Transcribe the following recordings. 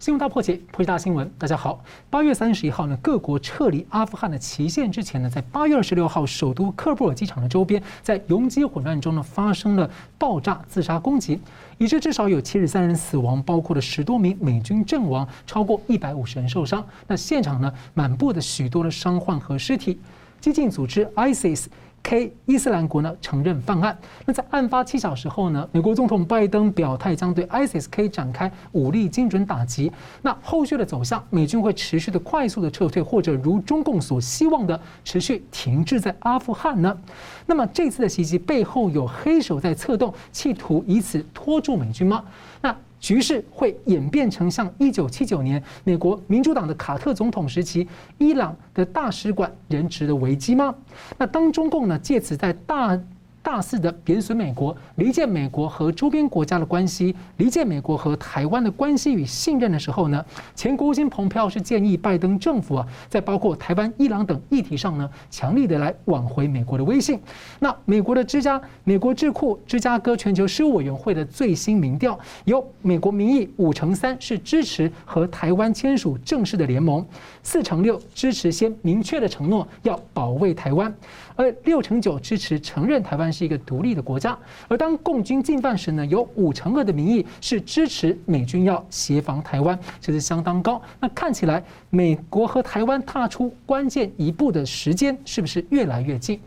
新闻大破解，破解大新闻。大家好，八月三十一号呢，各国撤离阿富汗的期限之前呢，在八月二十六号，首都喀布尔机场的周边，在拥挤混乱中呢，发生了爆炸自杀攻击，以致至少有七十三人死亡，包括了十多名美军阵亡，超过一百五十人受伤。那现场呢，满布的许多的伤患和尸体。激进组织 ISIS。K 伊斯兰国呢承认犯案。那在案发七小时后呢，美国总统拜登表态将对 ISIS-K 展开武力精准打击。那后续的走向，美军会持续的快速的撤退，或者如中共所希望的持续停滞在阿富汗呢？那么这次的袭击背后有黑手在策动，企图以此拖住美军吗？那？局势会演变成像一九七九年美国民主党的卡特总统时期，伊朗的大使馆人质的危机吗？那当中共呢借此在大。大肆的贬损美国，离间美国和周边国家的关系，离间美国和台湾的关系与信任的时候呢，前国务卿蓬佩奥是建议拜登政府啊，在包括台湾、伊朗等议题上呢，强力的来挽回美国的威信。那美国的芝加美国智库芝加哥全球事务委员会的最新民调，有美国民意五成三是支持和台湾签署正式的联盟，四成六支持先明确的承诺要保卫台湾。而六成九支持承认台湾是一个独立的国家，而当共军进犯时呢，有五成二的民意是支持美军要协防台湾，这是相当高。那看起来，美国和台湾踏出关键一步的时间是不是越来越近？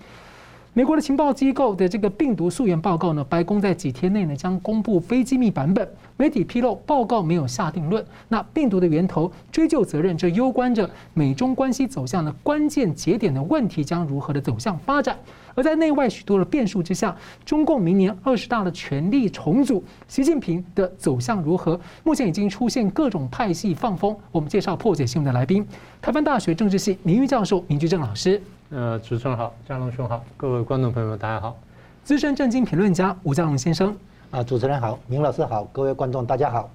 美国的情报机构的这个病毒溯源报告呢，白宫在几天内呢将公布非机密版本。媒体披露报告没有下定论。那病毒的源头追究责任，这攸关着美中关系走向的关键节点的问题将如何的走向发展。而在内外许多的变数之下，中共明年二十大的权力重组，习近平的走向如何？目前已经出现各种派系放风。我们介绍破解新闻的来宾：台湾大学政治系名誉教授明居正老师。呃，主持人好，张龙兄好，各位观众朋友们，大家好。资深政经评论家吴家龙先生，啊，主持人好，明老师好，各位观众大家好。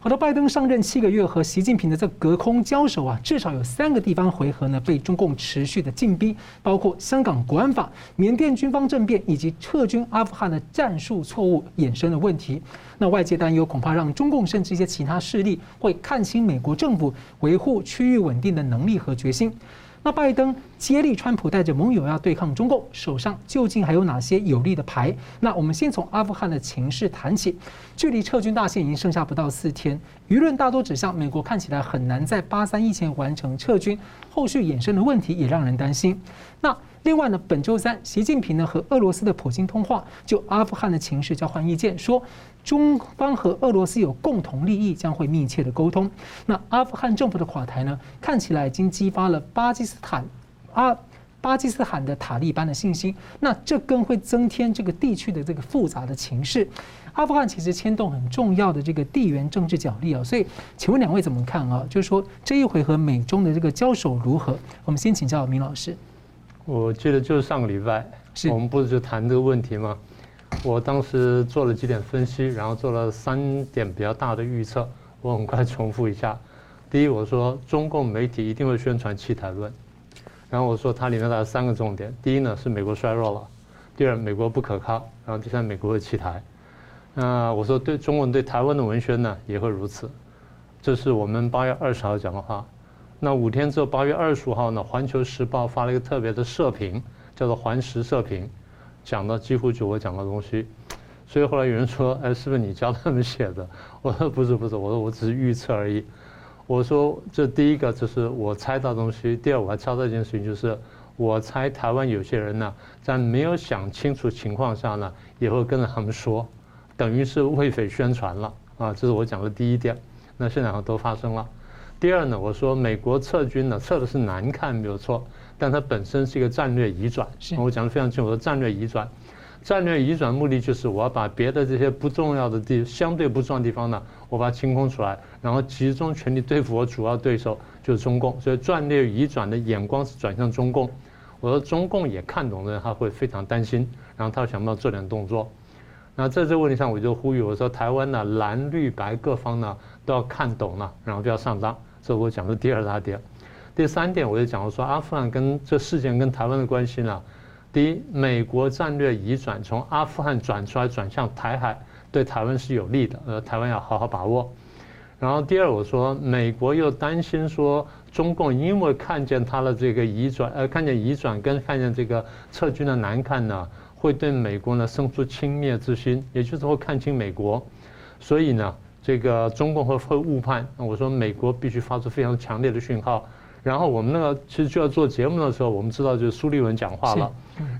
好的，拜登上任七个月和习近平的这隔空交手啊，至少有三个地方回合呢被中共持续的进逼，包括香港国安法、缅甸军方政变以及撤军阿富汗的战术错误衍生的问题。那外界担忧，恐怕让中共甚至一些其他势力会看清美国政府维护区域稳定的能力和决心。那拜登接力川普带着盟友要对抗中共，手上究竟还有哪些有利的牌？那我们先从阿富汗的情势谈起。距离撤军大限已经剩下不到四天，舆论大多指向美国看起来很难在八三一前完成撤军，后续衍生的问题也让人担心。那另外呢，本周三，习近平呢和俄罗斯的普京通话，就阿富汗的情势交换意见，说中方和俄罗斯有共同利益，将会密切的沟通。那阿富汗政府的垮台呢，看起来已经激发了巴基斯坦阿巴基斯坦的塔利班的信心，那这更会增添这个地区的这个复杂的情势。阿富汗其实牵动很重要的这个地缘政治角力啊，所以请问两位怎么看啊？就是说这一回合美中的这个交手如何？我们先请教明老师。我记得就是上个礼拜，我们不是就谈这个问题吗？我当时做了几点分析，然后做了三点比较大的预测。我很快重复一下：第一，我说中共媒体一定会宣传弃台论；然后我说它里面的三个重点：第一呢是美国衰弱了；第二，美国不可靠；然后第三，美国会弃台。那我说对中共对台湾的文宣呢也会如此。这是我们八月二十号讲的话。那五天之后，八月二十五号呢，《环球时报》发了一个特别的社评，叫做“环时社评”，讲的几乎就我讲的东西。所以后来有人说：“哎，是不是你教他们写的？”我说：“不是，不是，我说我只是预测而已。”我说：“这第一个就是我猜到东西，第二我还猜到一件事情，就是我猜台湾有些人呢，在没有想清楚情况下呢，也会跟着他们说，等于是为匪宣传了啊！这是我讲的第一点。那这两个都发生了。”第二呢，我说美国撤军呢，撤的是难看没有错，但它本身是一个战略移转。我讲的非常清楚，我说战略移转，战略移转目的就是我要把别的这些不重要的地，相对不重要的地方呢，我把它清空出来，然后集中全力对付我主要对手，就是中共。所以战略移转的眼光是转向中共。我说中共也看懂了，他会非常担心，然后他想办法做点动作。那在这个问题上，我就呼吁我说，台湾呢，蓝绿白各方呢都要看懂了，然后就要上当。这我讲的第二大点，第三点我就讲了说，阿富汗跟这事件跟台湾的关系呢，第一，美国战略移转从阿富汗转出来转向台海，对台湾是有利的，呃，台湾要好好把握。然后第二，我说美国又担心说中共因为看见他的这个移转，呃，看见移转跟看见这个撤军的难看呢，会对美国呢生出轻蔑之心，也就是会看清美国，所以呢，这个中共会会误判。我说美国必须发出非常强烈的讯号。然后我们那个其实就要做节目的时候，我们知道就是苏利文讲话了，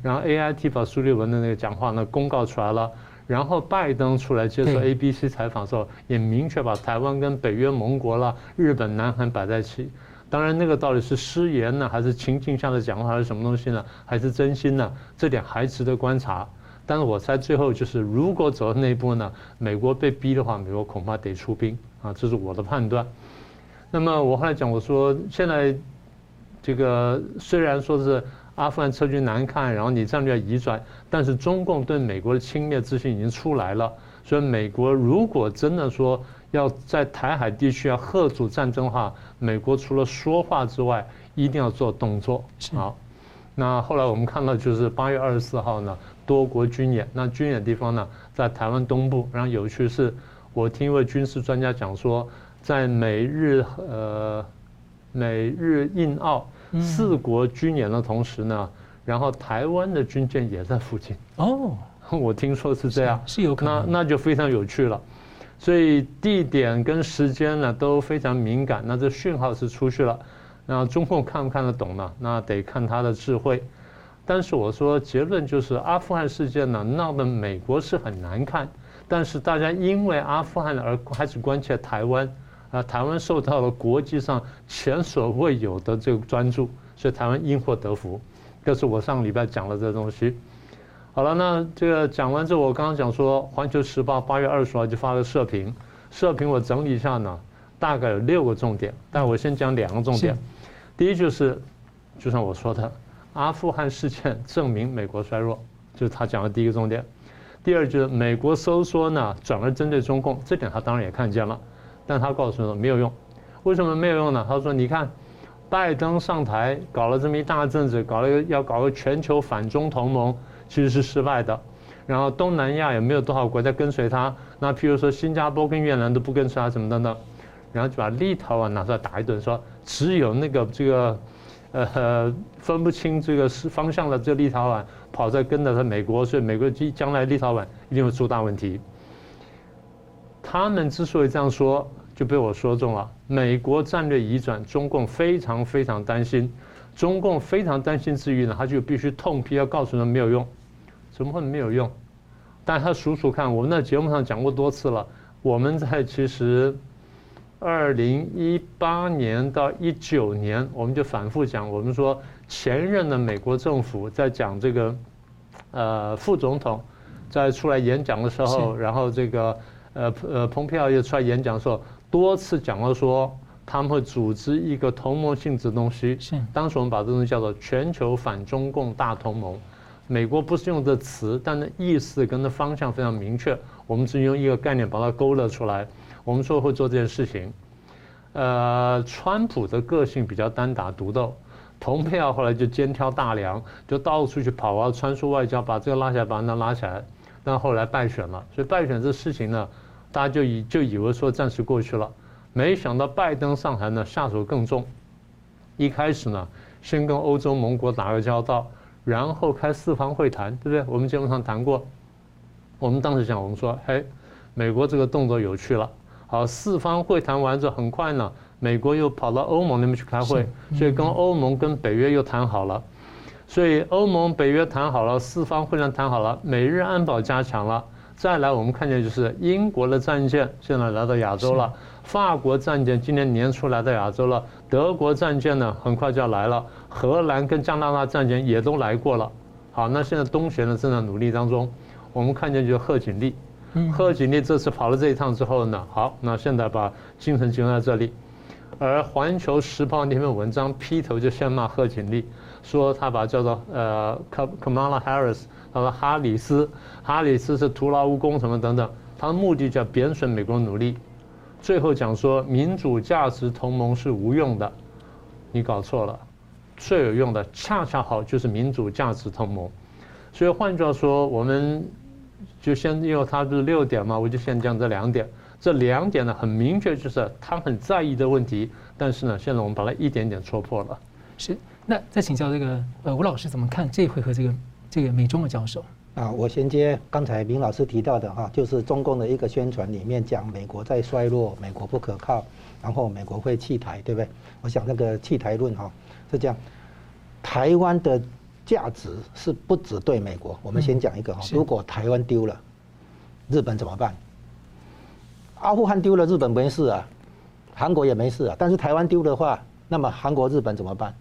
然后 AIT 把苏利文的那个讲话呢公告出来了。然后拜登出来接受 ABC 采访的时候，也明确把台湾跟北约盟国了、日本、南韩摆在一起。当然，那个到底是失言呢，还是情境下的讲话，还是什么东西呢？还是真心呢？这点还值得观察。但是我猜最后就是，如果走到那一步呢，美国被逼的话，美国恐怕得出兵啊，这是我的判断。那么我后来讲，我说现在这个虽然说是。阿富汗撤军难看，然后你战略移转，但是中共对美国的轻蔑之心已经出来了。所以美国如果真的说要在台海地区要吓阻战争的话，美国除了说话之外，一定要做动作。好，那后来我们看到就是八月二十四号呢，多国军演。那军演地方呢，在台湾东部。然后有趣是，我听一位军事专家讲说，在美日呃美日印澳。四国军演的同时呢，然后台湾的军舰也在附近。哦，我听说是这样，是有可能。那那就非常有趣了。所以地点跟时间呢都非常敏感。那这讯号是出去了，那中共看不看得懂呢？那得看他的智慧。但是我说结论就是，阿富汗事件呢闹得美国是很难看，但是大家因为阿富汗而开始关切台湾。啊，台湾受到了国际上前所未有的这个专注，所以台湾因祸得福。这是我上个礼拜讲了这个东西。好了，那这个讲完之后，我刚刚讲说，《环球时报》八月二十号就发了社评，社评我整理一下呢，大概有六个重点，但我先讲两个重点。第一就是，就像我说的，阿富汗事件证明美国衰弱，就是他讲的第一个重点。第二就是美国收缩呢，转而针对中共，这点他当然也看见了。但他告诉我说没有用，为什么没有用呢？他说：“你看，拜登上台搞了这么一大阵子，搞了要搞个全球反中同盟，其实是失败的。然后东南亚也没有多少国家跟随他。那譬如说新加坡跟越南都不跟随他，什么等等。然后就把立陶宛拿出来打一顿，说只有那个这个呃分不清这个是方向的这立陶宛跑在跟着他美国，所以美国将来立陶宛一定会出大问题。”他们之所以这样说，就被我说中了。美国战略移转，中共非常非常担心。中共非常担心之余呢，他就必须痛批，要告诉他没有用。怎么会没有用？但他数数看，我们在节目上讲过多次了。我们在其实二零一八年到一九年，我们就反复讲，我们说前任的美国政府在讲这个，呃，副总统在出来演讲的时候，然后这个。呃呃，蓬佩奥又出来演讲的时候，多次讲了说他们会组织一个同盟性质的东西。是，当时我们把这东西叫做全球反中共大同盟。美国不是用这词，但那意思跟那方向非常明确。我们只用一个概念把它勾勒出来。我们说会做这件事情。呃，川普的个性比较单打独斗，蓬佩奥后来就肩挑大梁，就到处去跑啊，穿梭外交，把这个拉起来，把那拉起来。但后来败选了，所以败选这事情呢，大家就以就以为说暂时过去了，没想到拜登上台呢，下手更重。一开始呢，先跟欧洲盟国打个交道，然后开四方会谈，对不对？我们节目上谈过。我们当时讲，我们说，嘿，美国这个动作有趣了。好，四方会谈完之后，很快呢，美国又跑到欧盟那边去开会，所以跟欧盟跟北约又谈好了。所以欧盟、北约谈好了，四方会谈谈好了，美日安保加强了。再来，我们看见就是英国的战舰现在来到亚洲了，法国战舰今年年初来到亚洲了，德国战舰呢很快就要来了，荷兰跟加拿大战舰也都来过了。好，那现在东协呢正在努力当中，我们看见就是贺锦丽，贺锦丽这次跑了这一趟之后呢，好，那现在把精神集中在这里，而《环球时报》那篇文章劈头就先骂贺锦丽。说他把叫做呃卡卡他说哈里斯，哈里斯是徒劳无功什么等等，他的目的叫贬损美国努力，最后讲说民主价值同盟是无用的，你搞错了，最有用的恰恰好就是民主价值同盟，所以换句话说，我们就先因为他是六点嘛，我就先讲这两点，这两点呢，很明确就是他很在意的问题。但是呢，现在我们把它一点点戳破了。是，那再请教这个呃吴老师怎么看这一回合这个这个美中的教授？啊，我衔接刚才明老师提到的哈，就是中共的一个宣传里面讲美国在衰落，美国不可靠，然后美国会弃台，对不对？我想那个弃台论哈是这样，台湾的价值是不只对美国。我们先讲一个哈，如果台湾丢了，日本怎么办？阿富汗丢了，日本没事啊，韩国也没事啊。但是台湾丢的话，那么韩国、日本怎么办？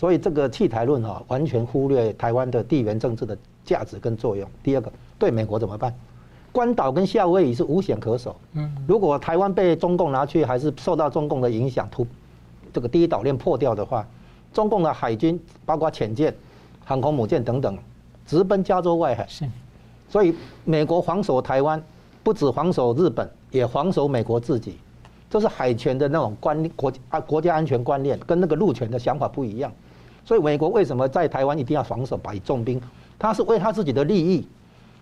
所以这个弃台论哈，完全忽略台湾的地缘政治的价值跟作用。第二个，对美国怎么办？关岛跟夏威夷是无险可守。嗯，如果台湾被中共拿去，还是受到中共的影响，突这个第一岛链破掉的话，中共的海军包括潜舰、航空母舰等等，直奔加州外海。是，所以美国防守台湾，不止防守日本，也防守美国自己。这是海权的那种观念，国啊国家安全观念跟那个陆权的想法不一样。所以美国为什么在台湾一定要防守，摆重兵？他是为他自己的利益，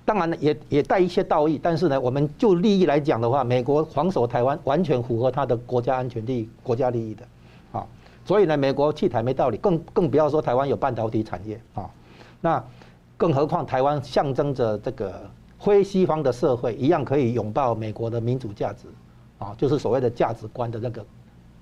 当然呢也也带一些道义。但是呢，我们就利益来讲的话，美国防守台湾完全符合他的国家安全利益、国家利益的，啊，所以呢，美国弃台没道理，更更不要说台湾有半导体产业啊，那更何况台湾象征着这个非西方的社会一样可以拥抱美国的民主价值，啊，就是所谓的价值观的那个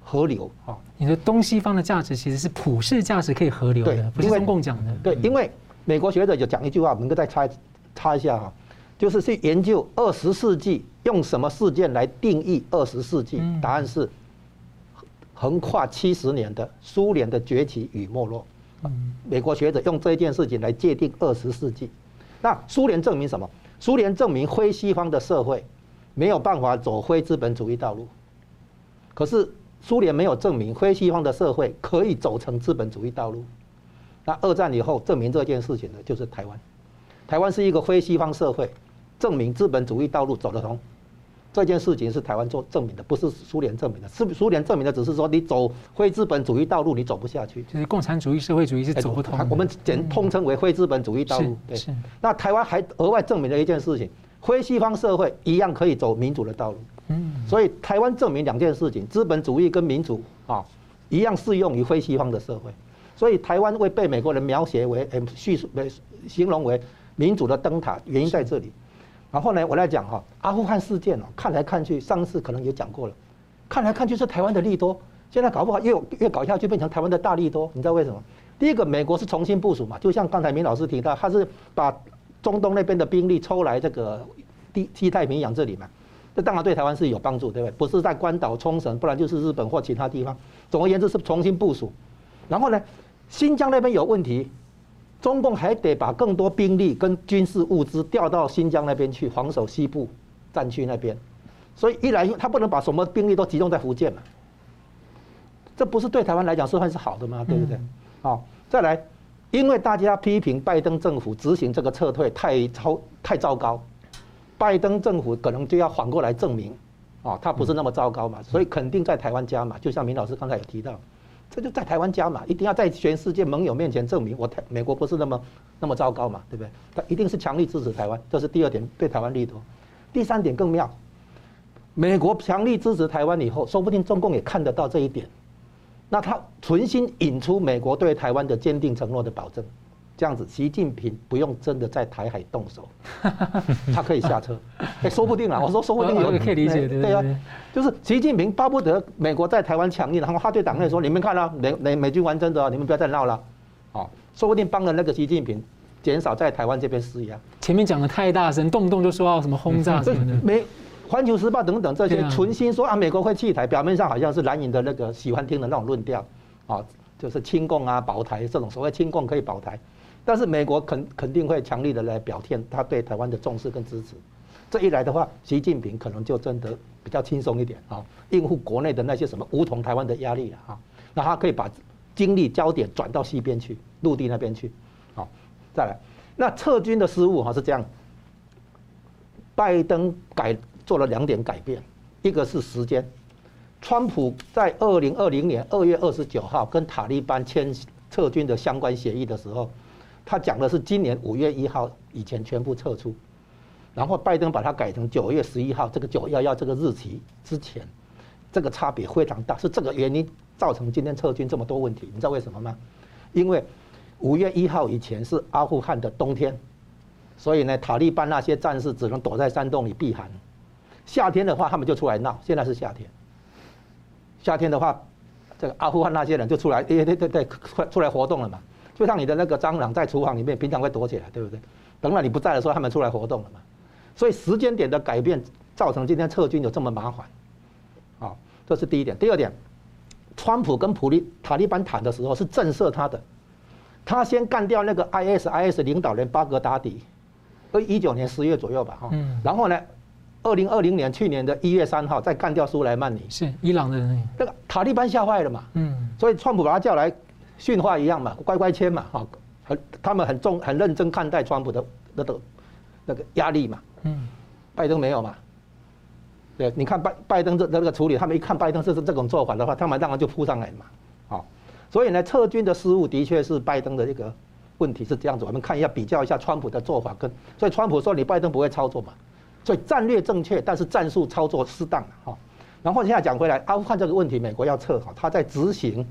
河流啊。你说东西方的价值其实是普世价值可以河流的，不是中共讲的。对，因为。美国学者就讲一句话，我们再插插一下哈，就是去研究二十世纪用什么事件来定义二十世纪？答案是横跨七十年的苏联的崛起与没落。美国学者用这件事情来界定二十世纪。那苏联证明什么？苏联证明非西方的社会没有办法走非资本主义道路。可是苏联没有证明非西方的社会可以走成资本主义道路。那二战以后证明这件事情的就是台湾，台湾是一个非西方社会，证明资本主义道路走得通，这件事情是台湾做证明的，不是苏联证明的。是苏联证明的只是说你走非资本主义道路你走不下去，就是共产主义社会主义是走不通。我们简通称为非资本主义道路。对。那台湾还额外证明了一件事情，非西方社会一样可以走民主的道路。嗯。所以台湾证明两件事情，资本主义跟民主啊一样适用于非西方的社会。所以台湾会被美国人描写为，呃，叙述为形容为民主的灯塔，原因在这里。然后呢，我来讲哈，阿富汗事件哦，看来看去，上次可能也讲过了，看来看去是台湾的利多，现在搞不好越越搞下去变成台湾的大利多，你知道为什么？第一个，美国是重新部署嘛，就像刚才明老师提到，他是把中东那边的兵力抽来这个地西太平洋这里嘛，这当然对台湾是有帮助，对不对？不是在关岛、冲绳，不然就是日本或其他地方。总而言之是重新部署，然后呢？新疆那边有问题，中共还得把更多兵力跟军事物资调到新疆那边去防守西部战区那边，所以一来他不能把什么兵力都集中在福建嘛，这不是对台湾来讲是算是好的吗？对不对？好，再来，因为大家批评拜登政府执行这个撤退太超太糟糕，拜登政府可能就要反过来证明，啊，他不是那么糟糕嘛，所以肯定在台湾加码，就像明老师刚才有提到。这就在台湾加码，一定要在全世界盟友面前证明我台美国不是那么那么糟糕嘛，对不对？他一定是强力支持台湾，这是第二点对台湾利多。第三点更妙，美国强力支持台湾以后，说不定中共也看得到这一点，那他存心引出美国对台湾的坚定承诺的保证。这样子，习近平不用真的在台海动手，他可以下车。哎，说不定啊，我说说不定有可以理解，对啊，就是习近平巴不得美国在台湾强硬，然后他对党内说：“你们看了，美美美军完真的，你们不要再闹了。”哦，说不定帮了那个习近平，减少在台湾这边施压。前面讲的太大声，动不动就说要什么轰炸什么的。美《环球时报》等等这些存心说啊，美国会弃台，表面上好像是蓝营的那个喜欢听的那种论调，啊，就是亲共啊、保台这种所谓亲共可以保台。但是美国肯肯定会强力的来表现他对台湾的重视跟支持，这一来的话，习近平可能就真的比较轻松一点啊，应付国内的那些什么武统台湾的压力了啊，那他可以把精力焦点转到西边去，陆地那边去，好，再来，那撤军的失误哈是这样，拜登改做了两点改变，一个是时间，川普在二零二零年二月二十九号跟塔利班签撤军的相关协议的时候。他讲的是今年五月一号以前全部撤出，然后拜登把它改成九月十一号这个九幺幺这个日期之前，这个差别非常大，是这个原因造成今天撤军这么多问题。你知道为什么吗？因为五月一号以前是阿富汗的冬天，所以呢，塔利班那些战士只能躲在山洞里避寒。夏天的话，他们就出来闹。现在是夏天，夏天的话，这个阿富汗那些人就出来，对对对对，出来活动了嘛。就像你的那个蟑螂在厨房里面，平常会躲起来，对不对？等到你不在的时候，他们出来活动了嘛。所以时间点的改变，造成今天撤军有这么麻烦。好，这是第一点。第二点，川普跟普利塔利班谈的时候是震慑他的，他先干掉那个 ISIS 领导人巴格达迪，呃，一九年十月左右吧，哈。嗯。然后呢，二零二零年去年的一月三号再干掉苏莱曼尼，是伊朗的人。那个塔利班吓坏了嘛？嗯。所以川普把他叫来。训话一样嘛，乖乖签嘛，哈，很他们很重很认真看待川普的那个那个压力嘛，嗯，拜登没有嘛，对，你看拜拜登这那个处理，他们一看拜登是这种做法的话，他们当然就扑上来嘛，好，所以呢，撤军的失误的确是拜登的一个问题是这样子，我们看一下比较一下川普的做法跟，所以川普说你拜登不会操作嘛，所以战略正确，但是战术操作失当哈，然后现在讲回来，阿富汗这个问题，美国要撤哈，他在执行。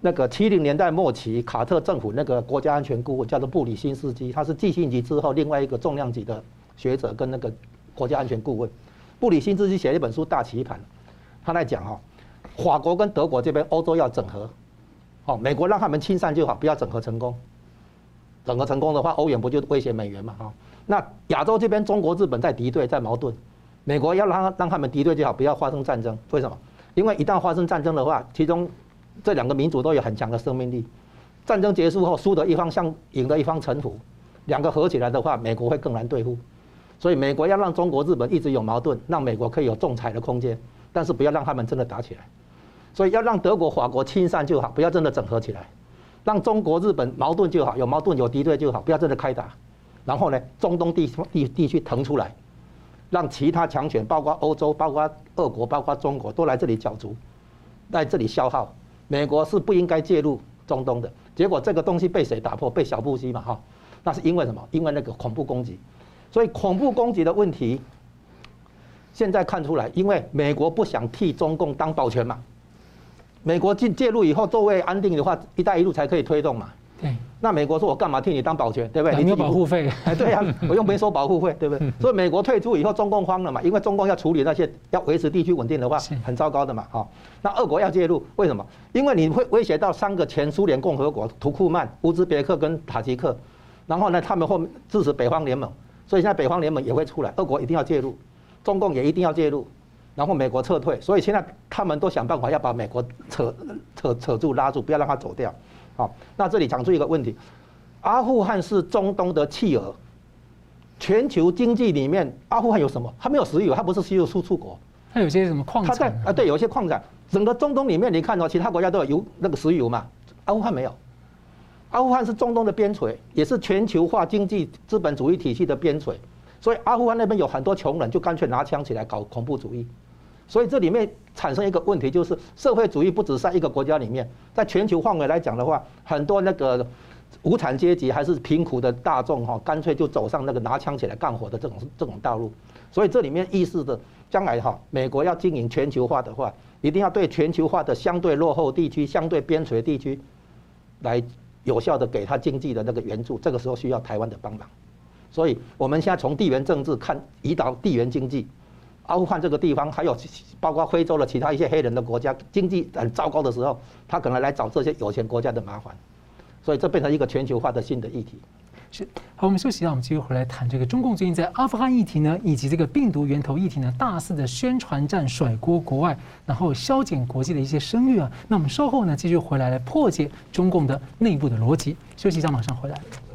那个七零年代末期，卡特政府那个国家安全顾问叫做布里辛斯基，他是季辛吉之后另外一个重量级的学者跟那个国家安全顾问。布里辛斯基写了一本书《大棋盘》，他在讲哈，法国跟德国这边欧洲要整合，哦，美国让他们清算就好，不要整合成功。整合成功的话，欧元不就威胁美元嘛？哈，那亚洲这边中国、日本在敌对、在矛盾，美国要让让他们敌对就好，不要发生战争。为什么？因为一旦发生战争的话，其中这两个民族都有很强的生命力。战争结束后，输的一方向赢的一方臣服，两个合起来的话，美国会更难对付。所以，美国要让中国、日本一直有矛盾，让美国可以有仲裁的空间，但是不要让他们真的打起来。所以，要让德国、法国亲善就好，不要真的整合起来。让中国、日本矛盾就好，有矛盾有敌对就好，不要真的开打。然后呢，中东地地地区腾出来，让其他强权，包括欧洲、包括俄国、包括中国，都来这里角逐，在这里消耗。美国是不应该介入中东的，结果这个东西被谁打破？被小布希嘛，哈，那是因为什么？因为那个恐怖攻击，所以恐怖攻击的问题，现在看出来，因为美国不想替中共当保全嘛，美国进介入以后，作为安定的话，一带一路才可以推动嘛。对，那美国说：“我干嘛替你当保全，对不对？你有保护费。”哎，对呀，我又没收保护费，对不对？所以美国退出以后，中共慌了嘛，因为中共要处理那些要维持地区稳定的话，很糟糕的嘛。好，那俄国要介入，为什么？因为你会威胁到三个前苏联共和国：图库曼、乌兹别克跟塔吉克。然后呢，他们后面支持北方联盟，所以现在北方联盟也会出来，俄国一定要介入，中共也一定要介入，然后美国撤退。所以现在他们都想办法要把美国扯扯扯住、拉住，不要让他走掉。好，那这里讲出一个问题，阿富汗是中东的弃儿，全球经济里面，阿富汗有什么？它没有石油，它不是石油输出国，它有些什么矿产？它在啊，对，有一些矿产。整个中东里面，你看到其他国家都有油，那个石油嘛，阿富汗没有。阿富汗是中东的边陲，也是全球化经济资本主义体系的边陲，所以阿富汗那边有很多穷人，就干脆拿枪起来搞恐怖主义。所以这里面产生一个问题，就是社会主义不只在一个国家里面，在全球范围来讲的话，很多那个无产阶级还是贫苦的大众哈，干脆就走上那个拿枪起来干活的这种这种道路。所以这里面意识的将来哈，美国要经营全球化的话，一定要对全球化的相对落后地区、相对边陲地区，来有效的给他经济的那个援助。这个时候需要台湾的帮忙。所以我们现在从地缘政治看，移导地缘经济。阿富汗这个地方，还有包括非洲的其他一些黑人的国家，经济很糟糕的时候，他可能来找这些有钱国家的麻烦，所以这变成一个全球化的新的议题。是，好，我们休息一下，我们继续回来谈这个中共最近在阿富汗议题呢，以及这个病毒源头议题呢，大肆的宣传战甩锅国外，然后削减国际的一些声誉啊。那我们稍后呢，继续回来来破解中共的内部的逻辑。休息一下，马上回来。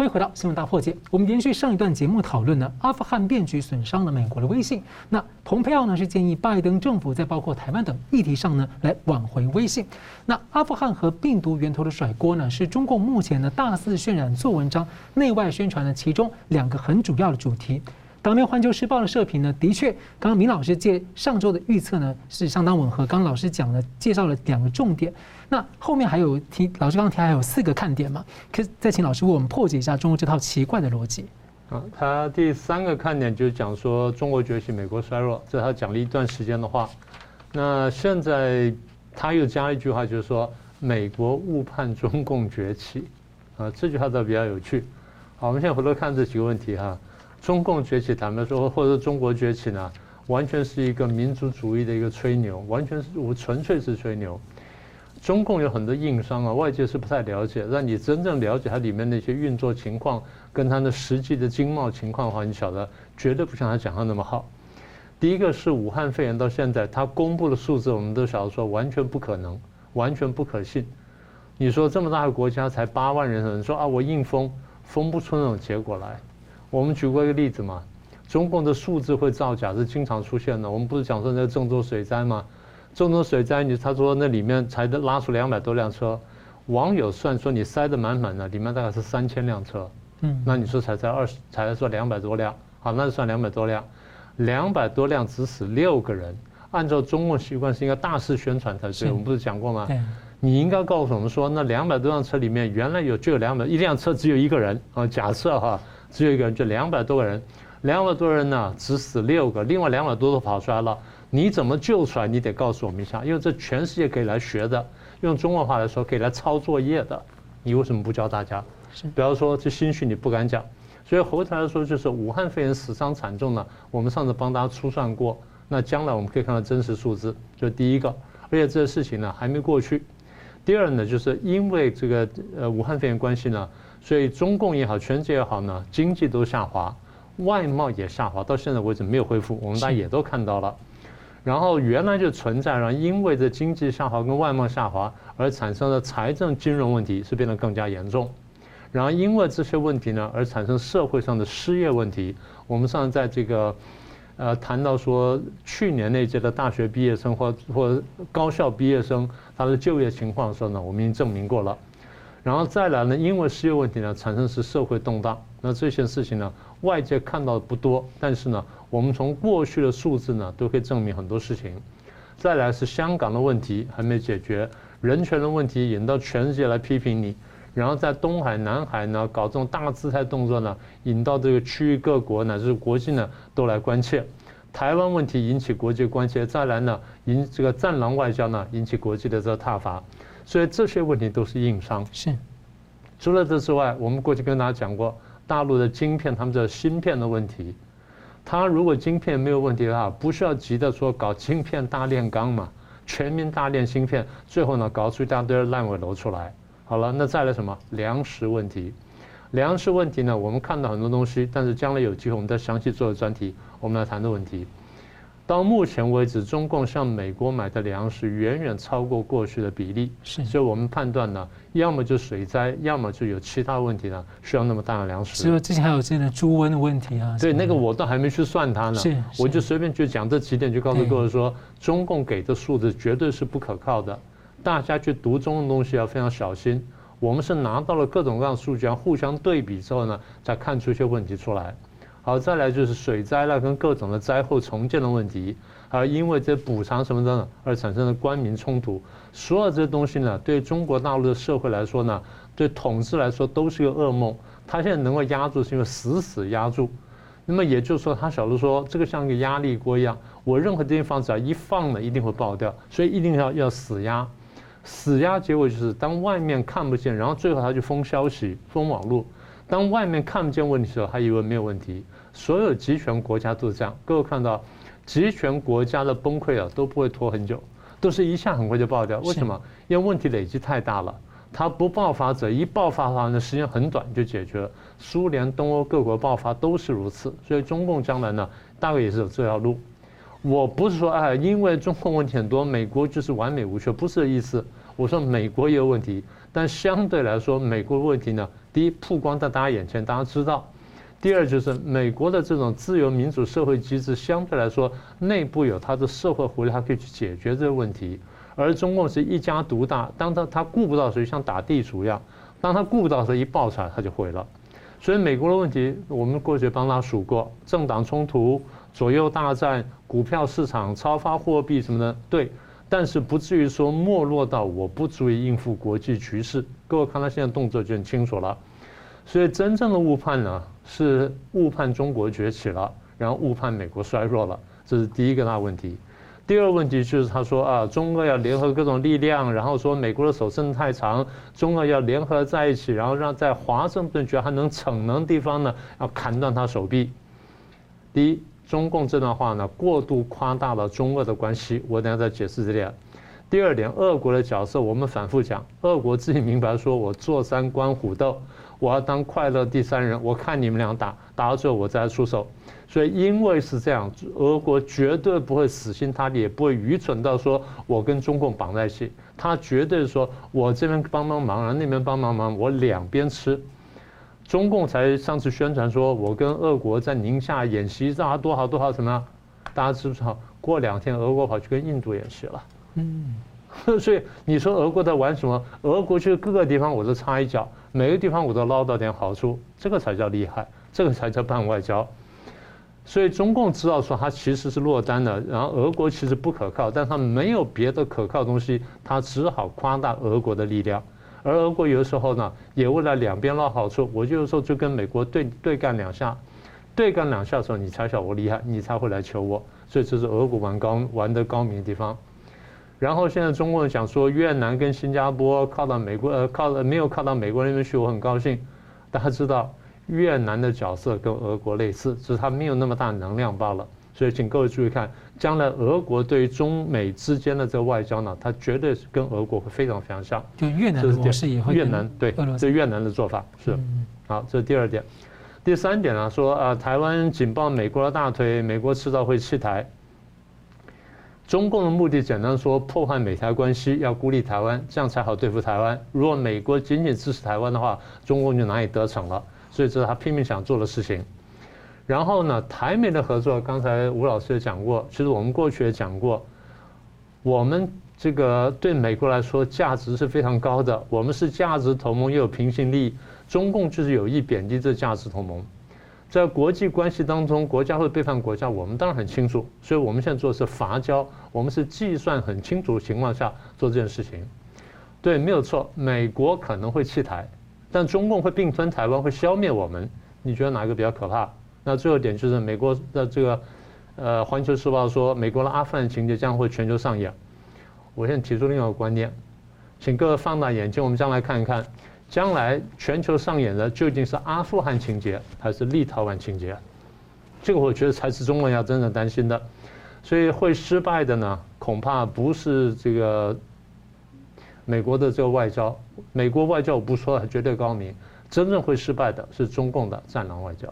欢迎回到新闻大破解。我们延续上一段节目讨论呢，阿富汗变局损伤了美国的威信。那蓬佩奥呢是建议拜登政府在包括台湾等议题上呢来挽回威信。那阿富汗和病毒源头的甩锅呢，是中共目前呢大肆渲染、做文章、内外宣传的其中两个很主要的主题。当面《环球时报》的社评呢，的确，刚刚明老师借上周的预测呢是相当吻合。刚刚老师讲了，介绍了两个重点。那后面还有提，老师刚刚提还有四个看点嘛？可再请老师为我们破解一下中国这套奇怪的逻辑。啊，他第三个看点就是讲说中国崛起，美国衰弱，这他讲了一段时间的话。那现在他又加一句话，就是说美国误判中共崛起，啊，这句话倒比较有趣。好，我们现在回头看这几个问题哈。中共崛起，坦白说，或者中国崛起呢，完全是一个民族主义的一个吹牛，完全是我纯粹是吹牛。中共有很多硬伤啊，外界是不太了解。让你真正了解它里面的一些运作情况，跟它的实际的经贸情况的话，你晓得绝对不像他讲的那么好。第一个是武汉肺炎到现在，他公布的数字，我们都晓得说完全不可能，完全不可信。你说这么大的国家才八万人，你说啊，我硬封，封不出那种结果来。我们举过一个例子嘛，中共的数字会造假是经常出现的。我们不是讲说那个郑州水灾吗？郑州水灾，你他说那里面才拉出两百多辆车，网友算说你塞得满满的，里面大概是三千辆车，嗯，那你说才才二十，才说两百多辆，好，那就算两百多辆，两百多辆只死六个人，按照中共习惯是应该大肆宣传才对，我们不是讲过吗？你应该告诉我们说，那两百多辆车里面原来有就有两百，一辆车只有一个人啊，假设哈，只有一个人，就两百多个人，两百多人呢只死六个，另外两百多都跑出来了。你怎么救出来？你得告诉我们一下，因为这全世界可以来学的，用中国话来说可以来抄作业的。你为什么不教大家？是，比方说这兴许你不敢讲，所以回头来说就是武汉肺炎死伤惨重呢。我们上次帮大家粗算过，那将来我们可以看到真实数字。就第一个，而且这个事情呢还没过去。第二呢，就是因为这个呃武汉肺炎关系呢，所以中共也好，全世界也好呢，经济都下滑，外贸也下滑，到现在为止没有恢复。我们大家也都看到了。然后原来就存在，然后因为这经济下滑跟外贸下滑而产生的财政金融问题是变得更加严重，然后因为这些问题呢而产生社会上的失业问题。我们上次在这个呃谈到说去年那届的大学毕业生或或高校毕业生他的就业情况的时候呢，我们已经证明过了。然后再来呢，因为失业问题呢产生是社会动荡，那这些事情呢外界看到的不多，但是呢。我们从过去的数字呢，都可以证明很多事情。再来是香港的问题还没解决，人权的问题引到全世界来批评你，然后在东海、南海呢搞这种大姿态动作呢，引到这个区域各国乃至国际呢都来关切。台湾问题引起国际关切，再来呢引这个战狼外交呢引起国际的这个挞伐，所以这些问题都是硬伤。是。除了这之外，我们过去跟大家讲过大陆的晶片，他们这芯片的问题。它如果晶片没有问题的话，不需要急着说搞晶片大炼钢嘛，全民大炼芯片，最后呢搞出一大堆烂尾楼出来。好了，那再来什么粮食问题？粮食问题呢，我们看到很多东西，但是将来有机会我们再详细做个专题，我们来谈的问题。到目前为止，中共向美国买的粮食远远超过过去的比例，是，所以我们判断呢，要么就水灾，要么就有其他问题呢，需要那么大的粮食。是不是之前还有这样的猪瘟的问题啊？对，那个我倒还没去算它呢，是，我就随便就讲这几点，就告诉各位说，中共给的数字绝对是不可靠的，大家去读中共东西要非常小心。我们是拿到了各种各样的数据，互相对比之后呢，才看出一些问题出来。好，再来就是水灾了，跟各种的灾后重建的问题，而因为这补偿什么的而产生的官民冲突，所有这些东西呢，对中国大陆的社会来说呢，对统治来说都是个噩梦。他现在能够压住，是因为死死压住。那么也就是说，他晓得说，这个像一个压力锅一样，我任何地方只要一放呢，一定会爆掉，所以一定要要死压。死压结果就是当外面看不见，然后最后他就封消息、封网络。当外面看不见问题的时候，还以为没有问题。所有集权国家都是这样。各位看到，集权国家的崩溃啊，都不会拖很久，都是一下很快就爆掉。为什么？因为问题累积太大了。它不爆发者一爆发的话，呢时间很短就解决了。苏联、东欧各国爆发都是如此。所以中共将来呢，大概也是有这条路。我不是说哎，因为中共问题很多，美国就是完美无缺，不是这意思。我说美国也有问题，但相对来说，美国的问题呢？第一，曝光在大家眼前，大家知道；第二，就是美国的这种自由民主社会机制相对来说内部有它的社会活力，它可以去解决这个问题。而中共是一家独大，当他他顾不到谁，像打地主一样，当他顾不到谁一爆出来，他就毁了。所以美国的问题，我们过去帮他数过：政党冲突、左右大战、股票市场超发货币什么的，对。但是不至于说没落到我不足以应付国际局势。各位看他现在动作就很清楚了，所以真正的误判呢，是误判中国崛起了，然后误判美国衰弱了，这是第一个大问题。第二个问题就是他说啊，中俄要联合各种力量，然后说美国的手伸得太长，中俄要联合在一起，然后让在华盛顿觉得还能逞能的地方呢，要砍断他手臂。第一，中共这段话呢，过度夸大了中俄的关系，我等下再解释这点。第二点，俄国的角色我们反复讲，俄国自己明白说，我坐山观虎斗。我要当快乐第三人，我看你们俩打，打到最后我再出手。所以因为是这样，俄国绝对不会死心塌地，也不会愚蠢到说我跟中共绑在一起。他绝对说我这边帮帮忙，然后那边帮帮忙，我两边吃。中共才上次宣传说我跟俄国在宁夏演习，让他多好多好什么？大家知不知道？过两天俄国跑去跟印度演习了。嗯。所以你说俄国在玩什么？俄国去各个地方我都插一脚，每个地方我都捞到点好处，这个才叫厉害，这个才叫办外交。所以中共知道说他其实是落单的，然后俄国其实不可靠，但他没有别的可靠东西，他只好夸大俄国的力量。而俄国有的时候呢，也为了两边捞好处，我就是说就跟美国对对干两下，对干两下的时候，你才晓得我厉害，你才会来求我。所以这是俄国玩高玩得高明的地方。然后现在中国人想说越南跟新加坡靠到美国呃靠没有靠到美国那边去，我很高兴。大家知道越南的角色跟俄国类似，只是它没有那么大能量罢了。所以请各位注意看，将来俄国对于中美之间的这个外交呢，它绝对是跟俄国会非常非常像。就越南的模式也会。越南对，这越南的做法是。好，这是第二点。第三点呢，说啊，台湾紧抱美国的大腿，美国迟早会弃台。中共的目的简单说，破坏美台关系，要孤立台湾，这样才好对付台湾。如果美国仅仅支持台湾的话，中共就难以得逞了。所以这是他拼命想做的事情。然后呢，台美的合作，刚才吴老师也讲过，其实我们过去也讲过，我们这个对美国来说价值是非常高的，我们是价值同盟，又有平行利益。中共就是有意贬低这价值同盟。在国际关系当中，国家会背叛国家，我们当然很清楚。所以我们现在做的是伐交，我们是计算很清楚的情况下做这件事情。对，没有错。美国可能会弃台，但中共会并吞台湾，会消灭我们。你觉得哪个比较可怕？那最后一点就是美国的这个，呃，《环球时报》说美国的阿富汗情节将会全球上演。我现在提出另外一个观念，请各位放大眼睛，我们将来看一看。将来全球上演的究竟是阿富汗情节还是立陶宛情节？这个我觉得才是中国人要真正担心的。所以会失败的呢，恐怕不是这个美国的这个外交。美国外交我不说了，绝对高明。真正会失败的是中共的战狼外交。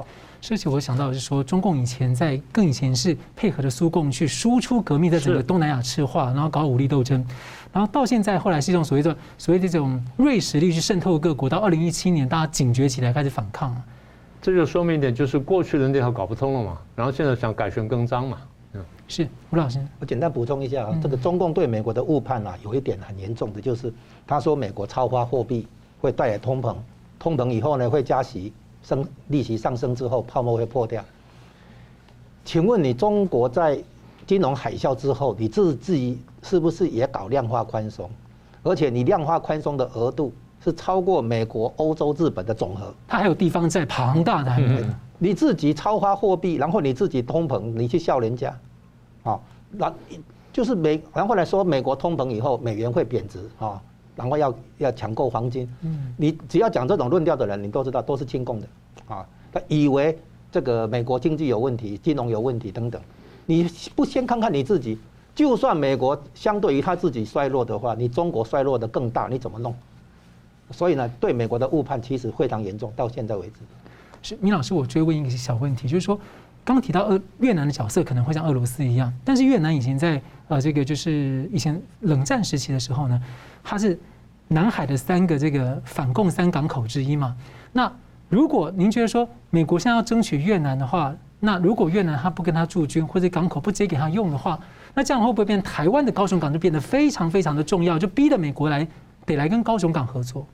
而且我想到的是说，中共以前在更以前是配合着苏共去输出革命，在整个东南亚赤化，然后搞武力斗争。然后到现在，后来是一种所谓的所谓的这种锐实力去渗透各国。到二零一七年，大家警觉起来，开始反抗。这就说明一点，就是过去的那套搞不通了嘛。然后现在想改弦更张嘛。嗯，是吴老师，我简单补充一下啊，这个中共对美国的误判啊，有一点很严重的，就是他说美国超发货币会带来通膨，通膨以后呢会加息，升利息上升之后泡沫会破掉。请问你中国在金融海啸之后，你自自己是不是也搞量化宽松？而且你量化宽松的额度是超过美国、欧洲、日本的总和。它还有地方在庞大的，嗯，你自己超发货币，然后你自己通膨，你去笑人家，啊，那就是美，然后来说美国通膨以后，美元会贬值啊，然后要要抢购黄金。嗯，你只要讲这种论调的人，你都知道都是亲共的啊，他以为这个美国经济有问题，金融有问题等等。你不先看看你自己，就算美国相对于他自己衰落的话，你中国衰落的更大，你怎么弄？所以呢，对美国的误判其实非常严重，到现在为止。是米老师，我追问一个小问题，就是说，刚提到俄越南的角色可能会像俄罗斯一样，但是越南以前在呃这个就是以前冷战时期的时候呢，它是南海的三个这个反共三港口之一嘛。那如果您觉得说美国现在要争取越南的话，那如果越南他不跟他驻军，或者港口不直接给他用的话，那这样会不会变台湾的高雄港就变得非常非常的重要，就逼得美国来得来跟高雄港合作？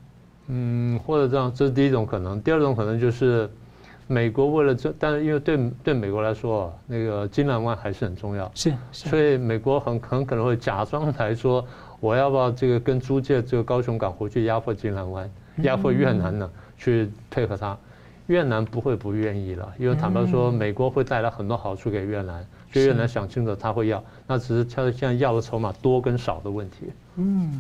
嗯，或者这样，这是第一种可能。第二种可能就是美国为了这，但是因为对对美国来说，那个金兰湾还是很重要，是，是所以美国很很可能会假装来说，我要不要这个跟租界这个高雄港回去压迫金兰湾，压迫越南呢？去配合他。越南不会不愿意了，因为坦白说，美国会带来很多好处给越南，所以越南想清楚他会要，那只是他现在要的筹码多跟少的问题。嗯，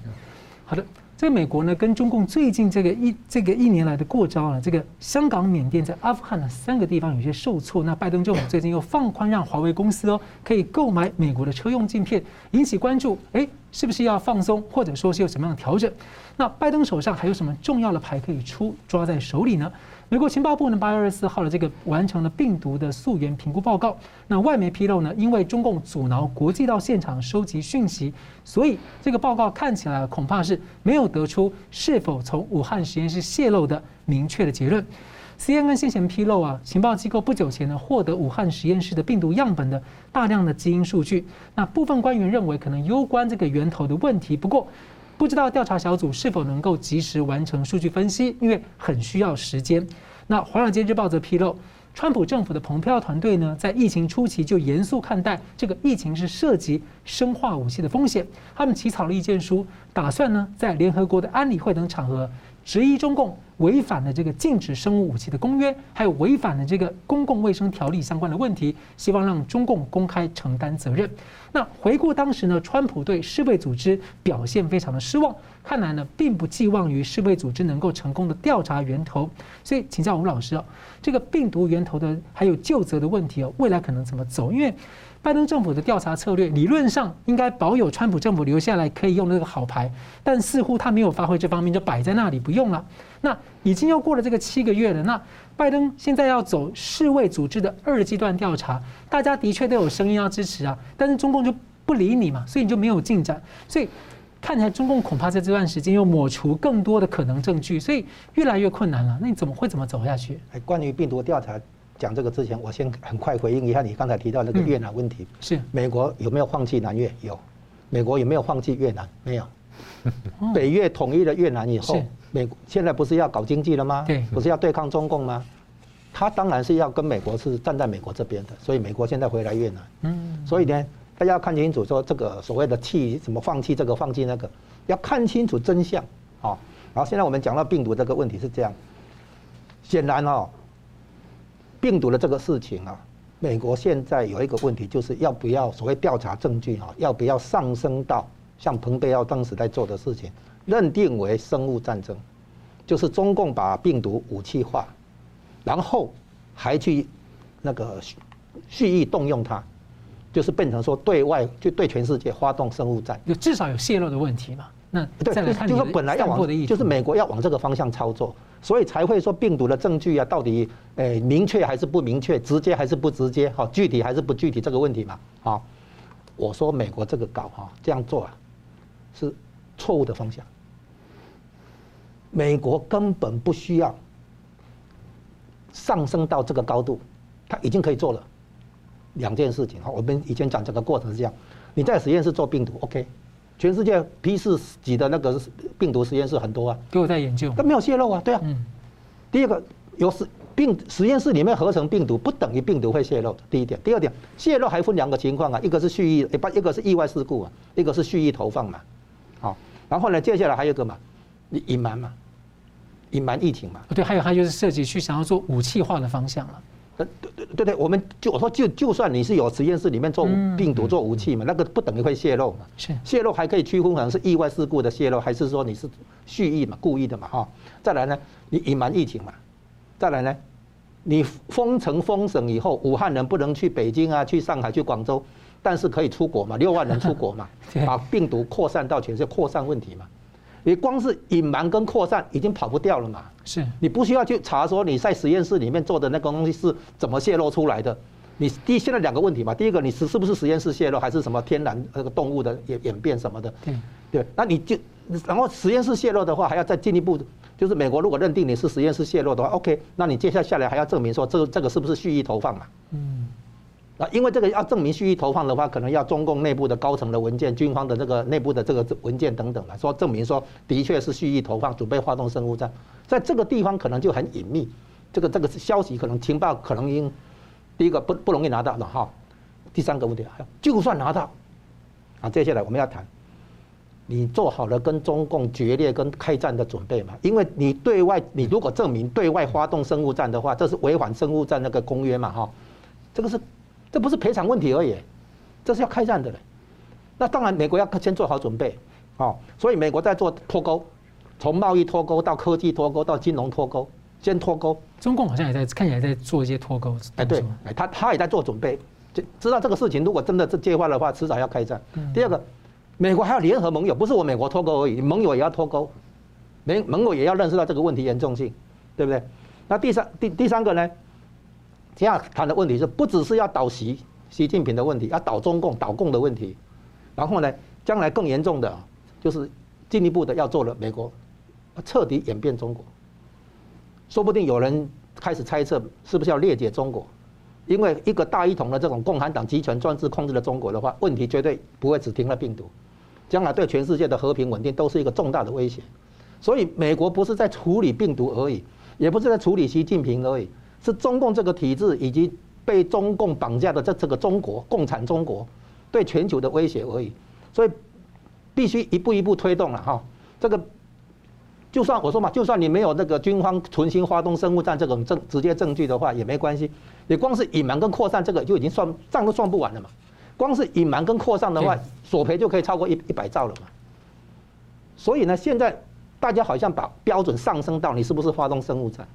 好的。这个美国呢，跟中共最近这个一这个一年来的过招啊，这个香港、缅甸在阿富汗的三个地方有些受挫。那拜登政府最近又放宽，让华为公司哦可以购买美国的车用镜片，引起关注。哎，是不是要放松，或者说是有什么样的调整？那拜登手上还有什么重要的牌可以出，抓在手里呢？美国情报部呢，八月二十四号的这个完成了病毒的溯源评估报告。那外媒披露呢，因为中共阻挠国际到现场收集讯息，所以这个报告看起来恐怕是没有得出是否从武汉实验室泄露的明确的结论。CNN 先前披露啊，情报机构不久前呢获得武汉实验室的病毒样本的大量的基因数据。那部分官员认为可能攸关这个源头的问题，不过。不知道调查小组是否能够及时完成数据分析，因为很需要时间。那《华尔街日报》则披露，川普政府的蓬佩奥团队呢，在疫情初期就严肃看待这个疫情是涉及生化武器的风险，他们起草了意见书，打算呢在联合国的安理会等场合。质疑中共违反了这个禁止生物武器的公约，还有违反了这个公共卫生条例相关的问题，希望让中共公开承担责任。那回顾当时呢，川普对世卫组织表现非常的失望，看来呢并不寄望于世卫组织能够成功的调查源头。所以请教吴老师啊，这个病毒源头的还有究责的问题哦，未来可能怎么走？因为拜登政府的调查策略理论上应该保有川普政府留下来可以用的那个好牌，但似乎他没有发挥这方面，就摆在那里不用了。那已经又过了这个七个月了，那拜登现在要走世卫组织的二阶段调查，大家的确都有声音要支持啊，但是中共就不理你嘛，所以你就没有进展。所以看起来中共恐怕在这段时间又抹除更多的可能证据，所以越来越困难了。那你怎么会怎么走下去？哎关于病毒调查。讲这个之前，我先很快回应一下你刚才提到那个越南问题。是美国有没有放弃南越？有。美国有没有放弃越南？没有。北越统一了越南以后，美国现在不是要搞经济了吗？对，不是要对抗中共吗？他当然是要跟美国是站在美国这边的，所以美国现在回来越南。嗯。所以呢，大家要看清楚，说这个所谓的弃什么放弃这个放弃那个，要看清楚真相。好，然后现在我们讲到病毒这个问题是这样，显然哦。病毒的这个事情啊，美国现在有一个问题，就是要不要所谓调查证据啊，要不要上升到像蓬佩奥当时在做的事情，认定为生物战争，就是中共把病毒武器化，然后还去那个蓄意动用它，就是变成说对外就对全世界发动生物战，就至少有泄露的问题嘛。那对，就是说本来要往，就是美国要往这个方向操作，所以才会说病毒的证据啊，到底诶明确还是不明确，直接还是不直接，哈，具体还是不具体这个问题嘛，啊，我说美国这个搞哈这样做啊，是错误的方向，美国根本不需要上升到这个高度，它已经可以做了两件事情哈，我们以前讲这个过程是这样，你在实验室做病毒，OK。全世界 P 四级的那个病毒实验室很多啊，都有在研究，但没有泄露啊，对啊。嗯。第一个有实病实验室里面合成病毒，不等于病毒会泄露。第一点，第二点，泄露还分两个情况啊，一个是蓄意，一般一个是意外事故啊，一个是蓄意投放嘛。好，然后呢，接下来还有一个嘛，你隐瞒嘛，隐瞒疫情嘛。对，还有他就是涉及去想要做武器化的方向了。对对对对，我们就我说就就算你是有实验室里面做病毒做武器嘛，那个不等于会泄露嘛。是泄露还可以区分，可能是意外事故的泄露，还是说你是蓄意嘛、故意的嘛？哈，再来呢，你隐瞒疫情嘛？再来呢，你封城封省以后，武汉人不能去北京啊、去上海、去广州，但是可以出国嘛？六万人出国嘛？把病毒扩散到全世界，扩散问题嘛？你光是隐瞒跟扩散已经跑不掉了嘛？是你不需要去查说你在实验室里面做的那个东西是怎么泄露出来的。你第现在两个问题嘛，第一个你是是不是实验室泄露，还是什么天然那个动物的演演变什么的？对对，那你就然后实验室泄露的话，还要再进一步，就是美国如果认定你是实验室泄露的话，OK，那你接下下来还要证明说这个这个是不是蓄意投放嘛？嗯。啊，因为这个要证明蓄意投放的话，可能要中共内部的高层的文件、军方的这个内部的这个文件等等来说证明说的确是蓄意投放，准备发动生物战，在这个地方可能就很隐秘，这个这个消息可能情报可能因第一个不不容易拿到的哈，第三个问题，就算拿到，啊，接下来我们要谈。你做好了跟中共决裂跟开战的准备嘛？因为你对外，你如果证明对外发动生物战的话，这是违反生物战那个公约嘛？哈，这个是，这不是赔偿问题而已，这是要开战的。那当然，美国要先做好准备，哦，所以美国在做脱钩，从贸易脱钩到科技脱钩到金融脱钩，先脱钩。中共好像也在看起来在做一些脱钩。哎，对，哎，他他也在做准备，就知道这个事情如果真的是计划的话，迟早要开战。第二个。美国还要联合盟友，不是我美国脱钩而已，盟友也要脱钩，盟盟友也要认识到这个问题严重性，对不对？那第三第第三个呢？这样谈的问题是不只是要倒习习近平的问题，要倒中共倒共的问题，然后呢，将来更严重的，就是进一步的要做了美国，彻底演变中国，说不定有人开始猜测，是不是要裂解中国？因为一个大一统的这种共产党集权专制控制的中国的话，问题绝对不会只停了病毒。将来对全世界的和平稳定都是一个重大的威胁，所以美国不是在处理病毒而已，也不是在处理习近平而已，是中共这个体制以及被中共绑架的这这个中国共产中国对全球的威胁而已，所以必须一步一步推动了哈。这个就算我说嘛，就算你没有那个军方存心发动生物战这种证直接证据的话也没关系，你光是隐瞒跟扩散这个就已经算账都算不完了嘛。光是隐瞒跟扩散的话，索赔就可以超过一一百兆了嘛。所以呢，现在大家好像把标准上升到你是不是发动生物战，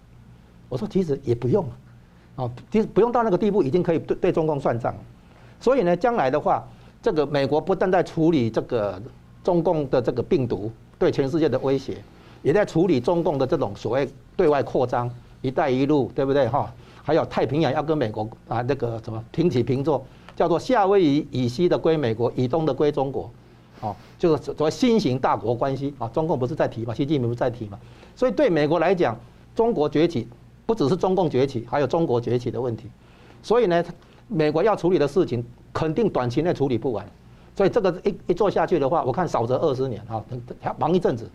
我说其实也不用，哦，其实不用到那个地步，已经可以对对中共算账。所以呢，将来的话，这个美国不但在处理这个中共的这个病毒对全世界的威胁，也在处理中共的这种所谓对外扩张，一带一路，对不对哈？还有太平洋要跟美国啊那个什么平起平坐。叫做夏威夷以西的归美国，以东的归中国，哦，就是所谓新型大国关系啊。中共不是在提嘛，习近平不是在提嘛。所以对美国来讲，中国崛起不只是中共崛起，还有中国崛起的问题。所以呢，美国要处理的事情肯定短期内处理不完。所以这个一一做下去的话，我看少则二十年啊，忙一阵子，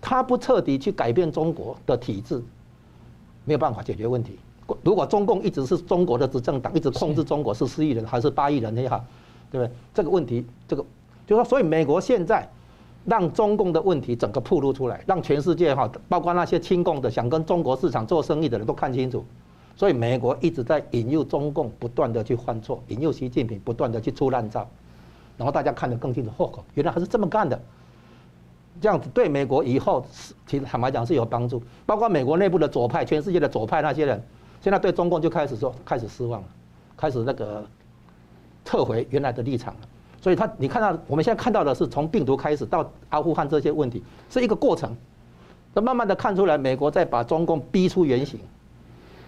他不彻底去改变中国的体制，没有办法解决问题。如果中共一直是中国的执政党，一直控制中国是四亿人还是八亿人也好，对不对？这个问题，这个就是说，所以美国现在让中共的问题整个暴露出来，让全世界哈，包括那些亲共的想跟中国市场做生意的人都看清楚。所以美国一直在引诱中共不断的去犯错，引诱习近平不断的去出烂招，然后大家看得更清楚，嚯，原来还是这么干的。这样子对美国以后其实坦白讲是有帮助，包括美国内部的左派，全世界的左派那些人。现在对中共就开始说开始失望了，开始那个撤回原来的立场了。所以他你看到我们现在看到的是从病毒开始到阿富汗这些问题是一个过程，那慢慢的看出来美国在把中共逼出原形，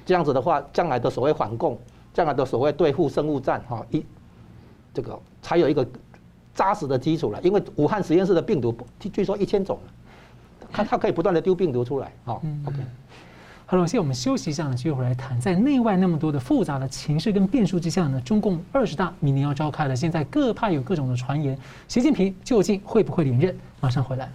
这样子的话，将来的所谓反共，将来的所谓对付生物战哈一这个才有一个扎实的基础了。因为武汉实验室的病毒据说一千种，它它可以不断的丢病毒出来哈。OK。好了，现在我们休息一下呢，继续回来谈。在内外那么多的复杂的情势跟变数之下呢，中共二十大明年要召开了，现在各派有各种的传言，习近平究竟会不会连任？马上回来。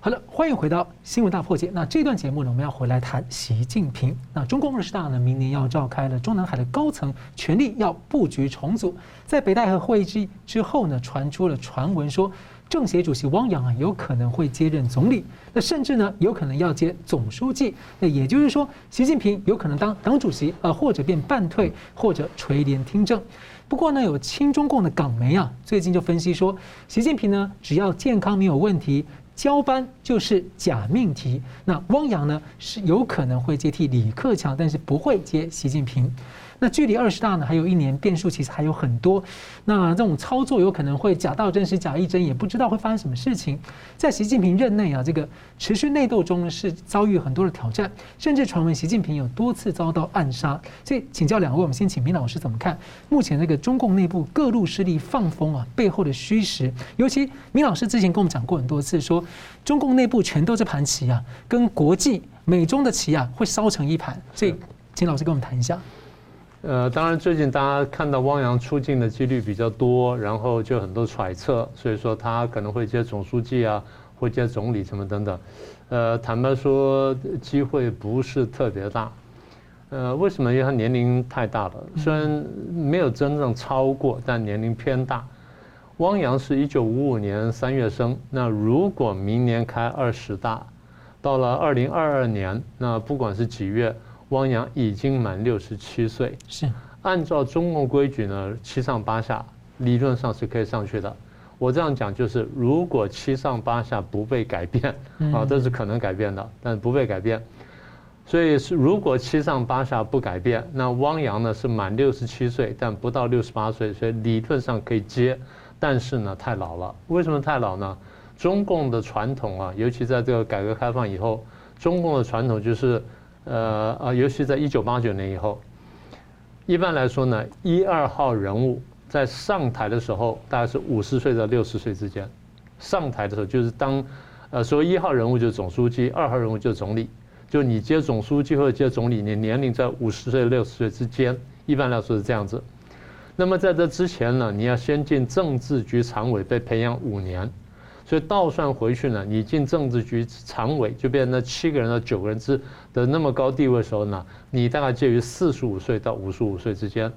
好了，欢迎回到新闻大破解。那这段节目呢，我们要回来谈习近平。那中共二十大呢，明年要召开了，中南海的高层权力要布局重组。在北戴河会议之之后呢，传出了传闻说。政协主席汪洋啊，有可能会接任总理，那甚至呢，有可能要接总书记。那也就是说，习近平有可能当党主席，呃，或者变半退，或者垂帘听政。不过呢，有亲中共的港媒啊，最近就分析说，习近平呢，只要健康没有问题，交班就是假命题。那汪洋呢，是有可能会接替李克强，但是不会接习近平。那距离二十大呢，还有一年，变数其实还有很多。那这种操作有可能会假道真时，假亦真，也不知道会发生什么事情。在习近平任内啊，这个持续内斗中是遭遇很多的挑战，甚至传闻习近平有多次遭到暗杀。所以请教两位，我们先请明老师怎么看目前这个中共内部各路势力放风啊背后的虚实？尤其明老师之前跟我们讲过很多次，说中共内部全都这盘棋啊，跟国际美中的棋啊会烧成一盘。所以请老师跟我们谈一下。呃，当然，最近大家看到汪洋出镜的几率比较多，然后就很多揣测，所以说他可能会接总书记啊，会接总理什么等等。呃，坦白说，机会不是特别大。呃，为什么？因为他年龄太大了，虽然没有真正超过，但年龄偏大。汪洋是一九五五年三月生，那如果明年开二十大，到了二零二二年，那不管是几月，汪洋已经满六十七岁。是，按照中共规矩呢，七上八下，理论上是可以上去的。我这样讲就是，如果七上八下不被改变，啊，这是可能改变的，但不被改变。所以是如果七上八下不改变，那汪洋呢是满六十七岁，但不到六十八岁，所以理论上可以接。但是呢，太老了。为什么太老呢？中共的传统啊，尤其在这个改革开放以后，中共的传统就是，呃呃，尤其在一九八九年以后，一般来说呢，一二号人物在上台的时候，大概是五十岁到六十岁之间。上台的时候就是当，呃，所谓一号人物就是总书记，二号人物就是总理。就你接总书记或者接总理，你年龄在五十岁六十岁之间，一般来说是这样子。那么在这之前呢，你要先进政治局常委，被培养五年，所以倒算回去呢，你进政治局常委就变成那七个人到九个人之的那么高地位的时候呢，你大概介于四十五岁到五十五岁之间，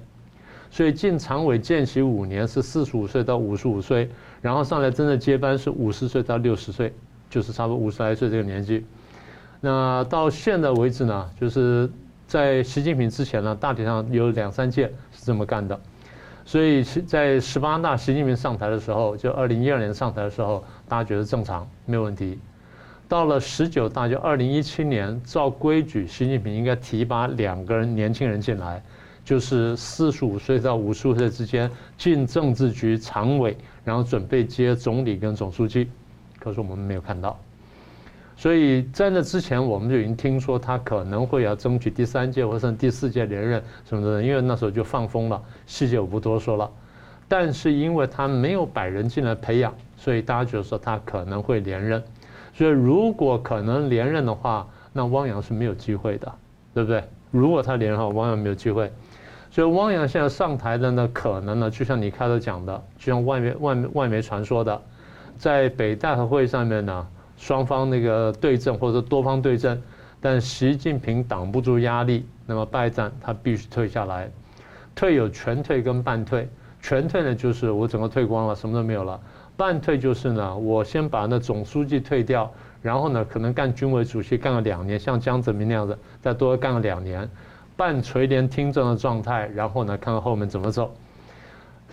所以进常委见习五年是四十五岁到五十五岁，然后上来真正接班是五十岁到六十岁，就是差不多五十来岁这个年纪。那到现在为止呢，就是在习近平之前呢，大体上有两三届是这么干的。所以，在十八大习近平上台的时候，就二零一二年上台的时候，大家觉得正常，没有问题。到了十九大，就二零一七年，照规矩，习近平应该提拔两个人年轻人进来，就是四十五岁到五十五岁之间进政治局常委，然后准备接总理跟总书记。可是我们没有看到。所以在那之前，我们就已经听说他可能会要争取第三届或者第四届连任什么的，因为那时候就放风了，细节我不多说了。但是因为他没有百人进来培养，所以大家觉得说他可能会连任。所以如果可能连任的话，那汪洋是没有机会的，对不对？如果他连任的话，汪洋没有机会。所以汪洋现在上台的呢，可能呢，就像你开头讲的，就像外面外面外媒传说的，在北戴河会上面呢。双方那个对阵或者多方对阵，但习近平挡不住压力，那么败战他必须退下来。退有全退跟半退，全退呢就是我整个退光了，什么都没有了；半退就是呢，我先把那总书记退掉，然后呢可能干军委主席干了两年，像江泽民那样子，再多干了两年，半垂帘听政的状态，然后呢看看后面怎么走。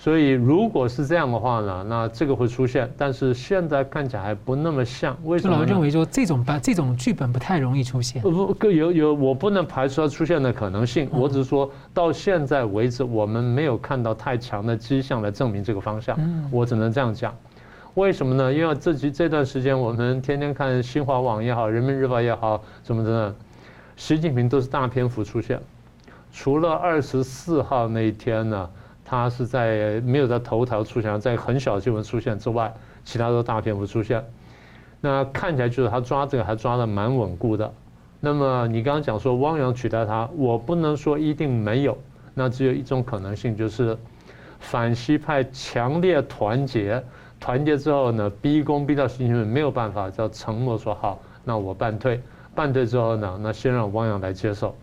所以，如果是这样的话呢，那这个会出现，但是现在看起来还不那么像。为什么？老师认为说这种把这种剧本不太容易出现。不不，有有，我不能排除它出现的可能性。我只是说到现在为止，我们没有看到太强的迹象来证明这个方向。我只能这样讲。为什么呢？因为这几这段时间，我们天天看新华网也好，人民日报也好，什么的，习近平都是大篇幅出现，除了二十四号那一天呢。他是在没有在头条出现，在很小的新闻出现之外，其他都大篇幅出现。那看起来就是他抓这个还抓得蛮稳固的。那么你刚刚讲说汪洋取代他，我不能说一定没有，那只有一种可能性，就是反西派强烈团结，团结之后呢，逼宫逼到习近平没有办法，叫承诺说好，那我半退，半退之后呢，那先让汪洋来接受。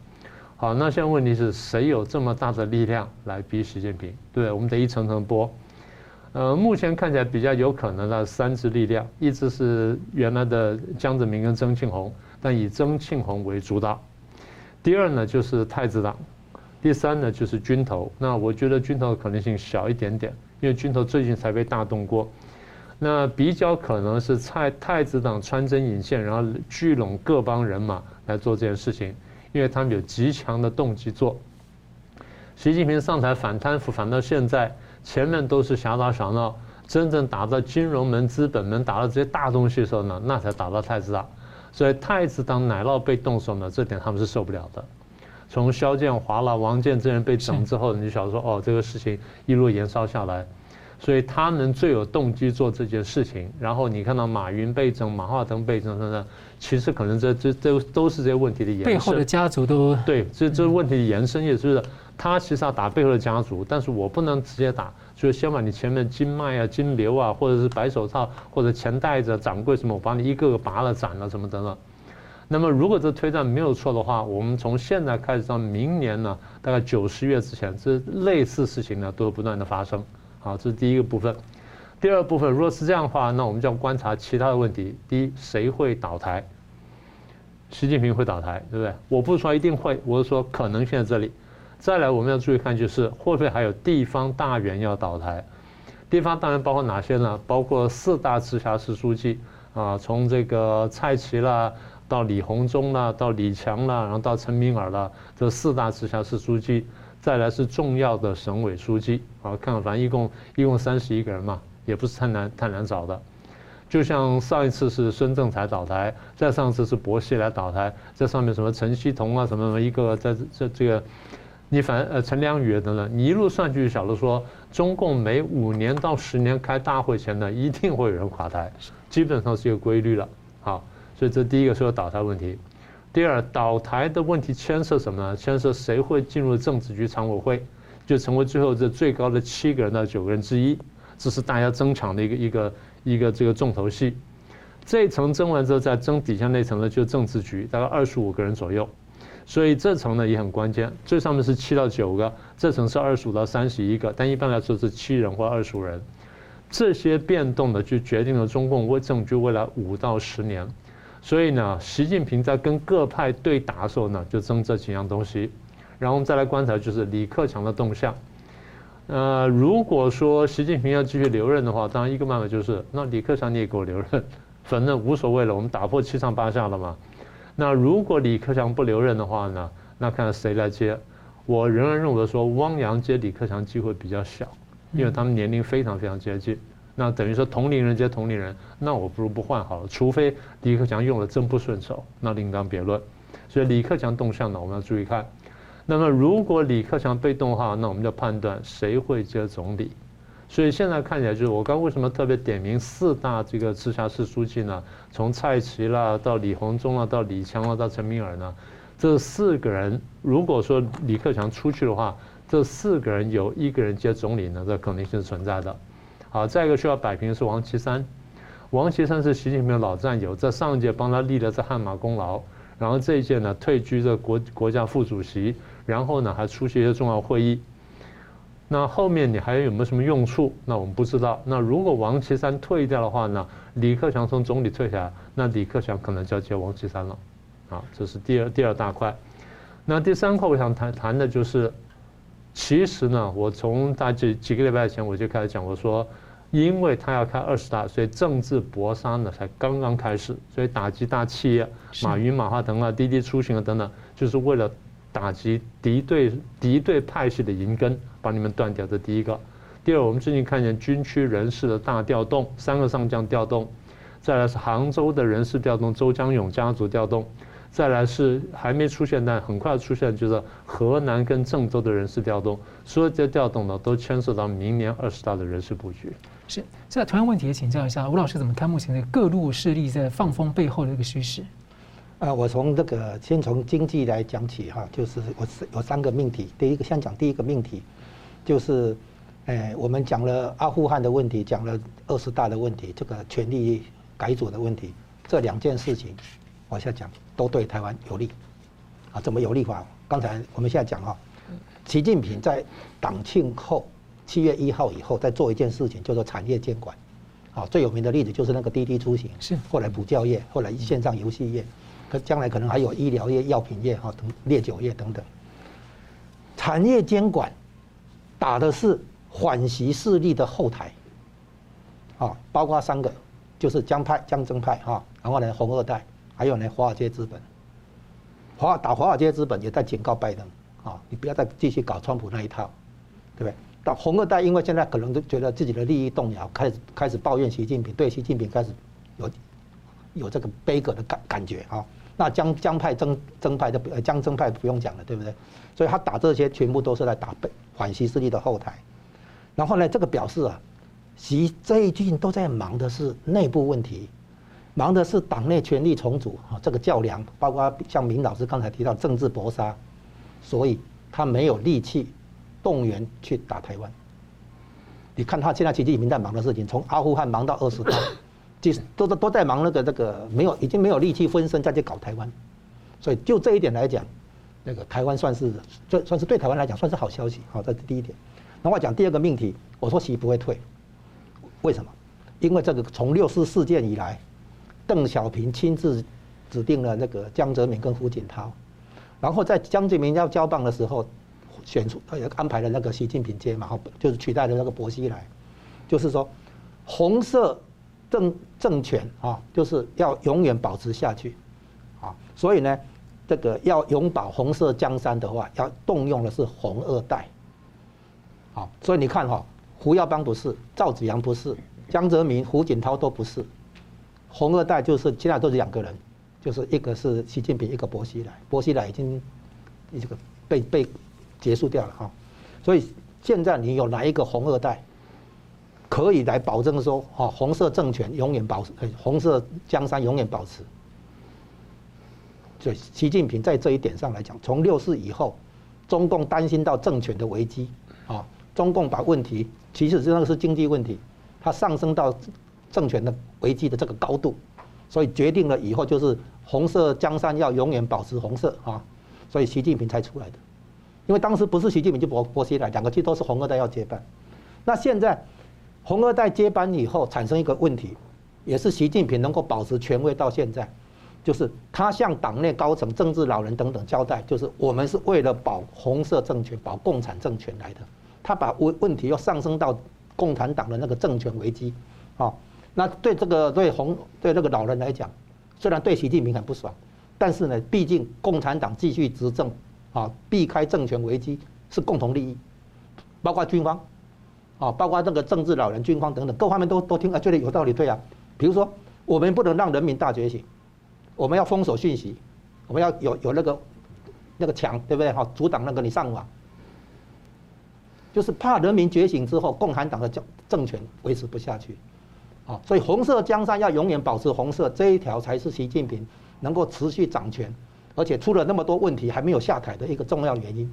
好，那现在问题是谁有这么大的力量来逼习近平？对，我们得一层层剥。呃，目前看起来比较有可能的三支力量，一支是原来的江泽民跟曾庆红，但以曾庆红为主导。第二呢就是太子党，第三呢就是军头。那我觉得军头的可能性小一点点，因为军头最近才被大动过。那比较可能是太太子党穿针引线，然后聚拢各帮人马来做这件事情。因为他们有极强的动机做。习近平上台反贪腐反到现在，前面都是小打小闹，真正打到金融门、资本门，打到这些大东西的时候呢，那才打到太子党。所以太子党奶酪被动手呢，这点他们是受不了的。从肖建华了、王健这人被整之后，你就晓得说哦，这个事情一路延烧下来。所以他们最有动机做这件事情。然后你看到马云被整、马化腾被整等等，其实可能这这这都是这些问题的延伸。背后的家族都对，这这问题的延伸也是他其实要打背后的家族，但是我不能直接打，所以先把你前面经脉啊、金流啊，或者是白手套或者钱袋子、掌柜什么，我把你一个个拔了、斩了什么等等。那么如果这推断没有错的话，我们从现在开始到明年呢，大概九十月之前，这类似事情呢都会不断的发生。好，这是第一个部分。第二部分，如果是这样的话，那我们就要观察其他的问题。第一，谁会倒台？习近平会倒台，对不对？我不是说一定会，我是说可能性在这里。再来，我们要注意看，就是会不会还有地方大员要倒台？地方大员包括哪些呢？包括四大直辖市书记啊，从这个蔡奇啦，到李鸿忠啦，到李强啦，然后到陈敏尔啦，这四大直辖市书记。再来是重要的省委书记啊，看看反正一共一共三十一个人嘛，也不是太难太难找的。就像上一次是孙政才倒台，再上次是薄熙来倒台，在上面什么陈希同啊什么什么一个在这这个，你反呃陈良宇等等，你一路算去晓得说，中共每五年到十年开大会前呢，一定会有人垮台，基本上是一个规律了。好，所以这第一个是有倒台问题。第二，倒台的问题牵涉什么呢？牵涉谁会进入政治局常委会，就成为最后这最高的七个人到九个人之一，这是大家争抢的一个一个一个这个重头戏。这一层争完之后，再争底下那层呢，就政治局，大概二十五个人左右。所以这层呢也很关键，最上面是七到九个，这层是二十五到三十一个，但一般来说是七人或二十五人。这些变动呢，就决定了中共为政局未来五到十年。所以呢，习近平在跟各派对打的时候呢，就争这几样东西。然后我们再来观察，就是李克强的动向。呃，如果说习近平要继续留任的话，当然一个办法就是，那李克强你也给我留任，反正无所谓了，我们打破七上八下了嘛。那如果李克强不留任的话呢，那看谁来接。我仍然认为说，汪洋接李克强机会比较小，因为他们年龄非常非常接近。那等于说同龄人接同龄人，那我不如不换好了。除非李克强用了真不顺手，那另当别论。所以李克强动向呢，我们要注意看。那么如果李克强被动的话，那我们就判断谁会接总理。所以现在看起来就是我刚为什么特别点名四大这个直辖市书记呢？从蔡奇啦到李鸿忠啦到李强啦到陈敏尔呢，这四个人如果说李克强出去的话，这四个人有一个人接总理呢，这可能性是存在的。好，再一个需要摆平的是王岐山，王岐山是习近平的老战友，在上一届帮他立了这汗马功劳，然后这一届呢退居这国国家副主席，然后呢还出席一些重要会议。那后面你还有没有什么用处？那我们不知道。那如果王岐山退掉的话呢，李克强从总理退下来，那李克强可能就要接王岐山了。啊，这是第二第二大块。那第三块我想谈谈的就是，其实呢，我从大几几个礼拜前我就开始讲，我说。因为他要开二十大，所以政治搏杀呢才刚刚开始，所以打击大企业，马云、马化腾啊、滴滴出行啊等等，就是为了打击敌对敌对派系的银根，把你们断掉。这第一个。第二，我们最近看见军区人事的大调动，三个上将调动，再来是杭州的人事调动，周江勇家族调动，再来是还没出现但很快出现，就是河南跟郑州的人事调动，所有这些调动呢都牵涉到明年二十大的人事布局。是，现在同样问题也请教一下吴老师，怎么看目前的各路势力在放风背后的一个趋势？啊，我从这个先从经济来讲起哈，就是我是有三个命题。第一个先讲第一个命题，就是，哎，我们讲了阿富汗的问题，讲了二十大的问题，这个权力改组的问题，这两件事情往下讲都对台湾有利。啊，怎么有利法？刚才我们现在讲哈，习近平在党庆后。七月一号以后再做一件事情，叫做产业监管。好，最有名的例子就是那个滴滴出行，是后来补教业，后来线上游戏业，可将来可能还有医疗业、药品业、哈等烈酒业等等。产业监管打的是反习势力的后台，啊，包括三个，就是江派、江增派哈，然后呢红二代，还有呢华尔街资本。华打华尔街资本也在警告拜登，啊，你不要再继续搞川普那一套，对不对？到红二代因为现在可能都觉得自己的利益动摇，开始开始抱怨习近平，对习近平开始有有这个悲歌的感感觉啊。那江江派、曾曾派的呃江曾派不用讲了，对不对？所以他打这些全部都是来打背反习势力的后台。然后呢，这个表示啊，习最近都在忙的是内部问题，忙的是党内权力重组啊，这个较量，包括像明老师刚才提到政治搏杀，所以他没有力气。动员去打台湾，你看他现在习近平在忙的事情，从阿富汗忙到二十大，其实都都都在忙那个那个没有已经没有力气分身再去搞台湾，所以就这一点来讲，那个台湾算是算算是对台湾来讲算是好消息，好，这是第一点。那我讲第二个命题，我说习不会退，为什么？因为这个从六四事件以来，邓小平亲自指定了那个江泽民跟胡锦涛，然后在江泽民要交棒的时候，选出他也安排了那个习近平接嘛，就是取代了那个薄熙来，就是说红色政政权啊，就是要永远保持下去，啊，所以呢，这个要永保红色江山的话，要动用的是红二代，好，所以你看哈，胡耀邦不是，赵紫阳不是。江泽民、胡锦涛都不是，红二代就是现在都是两个人，就是一个是习近平，一个薄熙来。薄熙来已经这个被被结束掉了哈，所以现在你有哪一个红二代可以来保证说，哈，红色政权永远保持，红色江山永远保持？所以习近平在这一点上来讲，从六四以后，中共担心到政权的危机啊，中共把问题其实真的是经济问题。它上升到政权的危机的这个高度，所以决定了以后就是红色江山要永远保持红色啊，所以习近平才出来的。因为当时不是习近平就薄薄熙来，两个其实都是红二代要接班。那现在红二代接班以后产生一个问题，也是习近平能够保持权威到现在，就是他向党内高层、政治老人等等交代，就是我们是为了保红色政权、保共产政权来的。他把问问题又上升到。共产党的那个政权危机，啊，那对这个对红对这个老人来讲，虽然对习近平很不爽，但是呢，毕竟共产党继续执政，啊，避开政权危机是共同利益，包括军方，啊，包括那个政治老人、军方等等各方面都都听啊，觉得有道理，对啊。比如说，我们不能让人民大觉醒，我们要封锁讯息，我们要有有那个那个墙，对不对？哈，阻挡那个你上网。就是怕人民觉醒之后，共产党的政政权维持不下去，啊，所以红色江山要永远保持红色，这一条才是习近平能够持续掌权，而且出了那么多问题还没有下台的一个重要原因，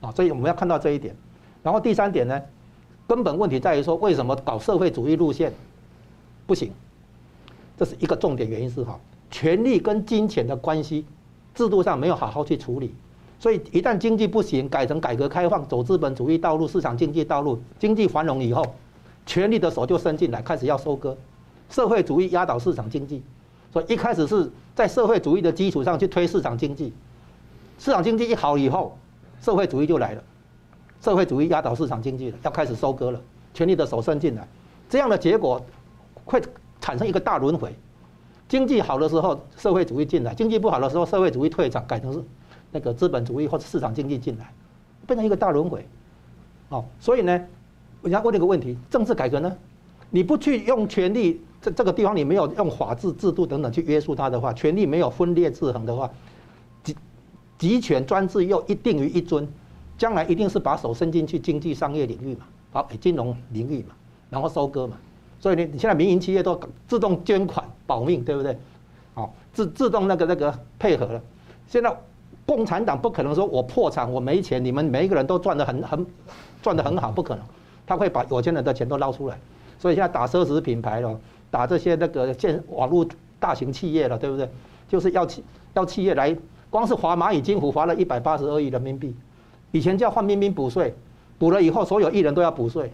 啊，所以我们要看到这一点。然后第三点呢，根本问题在于说，为什么搞社会主义路线不行？这是一个重点原因是哈，权力跟金钱的关系制度上没有好好去处理。所以一旦经济不行，改成改革开放，走资本主义道路、市场经济道路，经济繁荣以后，权力的手就伸进来，开始要收割，社会主义压倒市场经济。所以一开始是在社会主义的基础上去推市场经济，市场经济一好以后，社会主义就来了，社会主义压倒市场经济了，要开始收割了，权力的手伸进来，这样的结果会产生一个大轮回。经济好的时候，社会主义进来；经济不好的时候，社会主义退场，改成是。那个资本主义或者市场经济进来，变成一个大轮回，哦，所以呢，人家问这个问题，政治改革呢，你不去用权力，这这个地方你没有用法治制度等等去约束它的话，权力没有分裂制衡的话，集集权专制又一定于一尊，将来一定是把手伸进去经济商业领域嘛，好，金融领域嘛，然后收割嘛，所以你你现在民营企业都自动捐款保命，对不对？好，自自动那个那个配合了，现在。共产党不可能说我破产，我没钱，你们每一个人都赚得很很赚得很好，不可能，他会把有钱人的钱都捞出来。所以现在打奢侈品牌了，打这些那个建网络大型企业了，对不对？就是要企要企业来，光是罚蚂蚁金服罚了一百八十二亿人民币，以前叫范冰冰补税，补了以后所有艺人都要补税，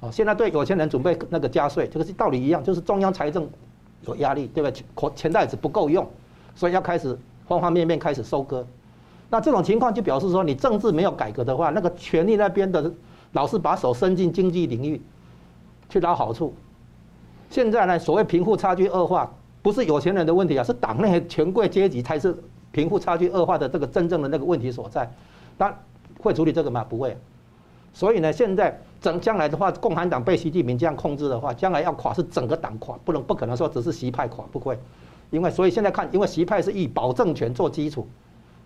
哦，现在对有钱人准备那个加税，这个是道理一样，就是中央财政有压力，对不对？钱钱袋子不够用，所以要开始。方方面面开始收割，那这种情况就表示说，你政治没有改革的话，那个权力那边的老是把手伸进经济领域去捞好处。现在呢，所谓贫富差距恶化，不是有钱人的问题啊，是党内权贵阶级才是贫富差距恶化的这个真正的那个问题所在。那会处理这个吗？不会。所以呢，现在整将来的话，共产党被习近平这样控制的话，将来要垮是整个党垮，不能不可能说只是习派垮，不会。因为所以现在看，因为习派是以保政权做基础，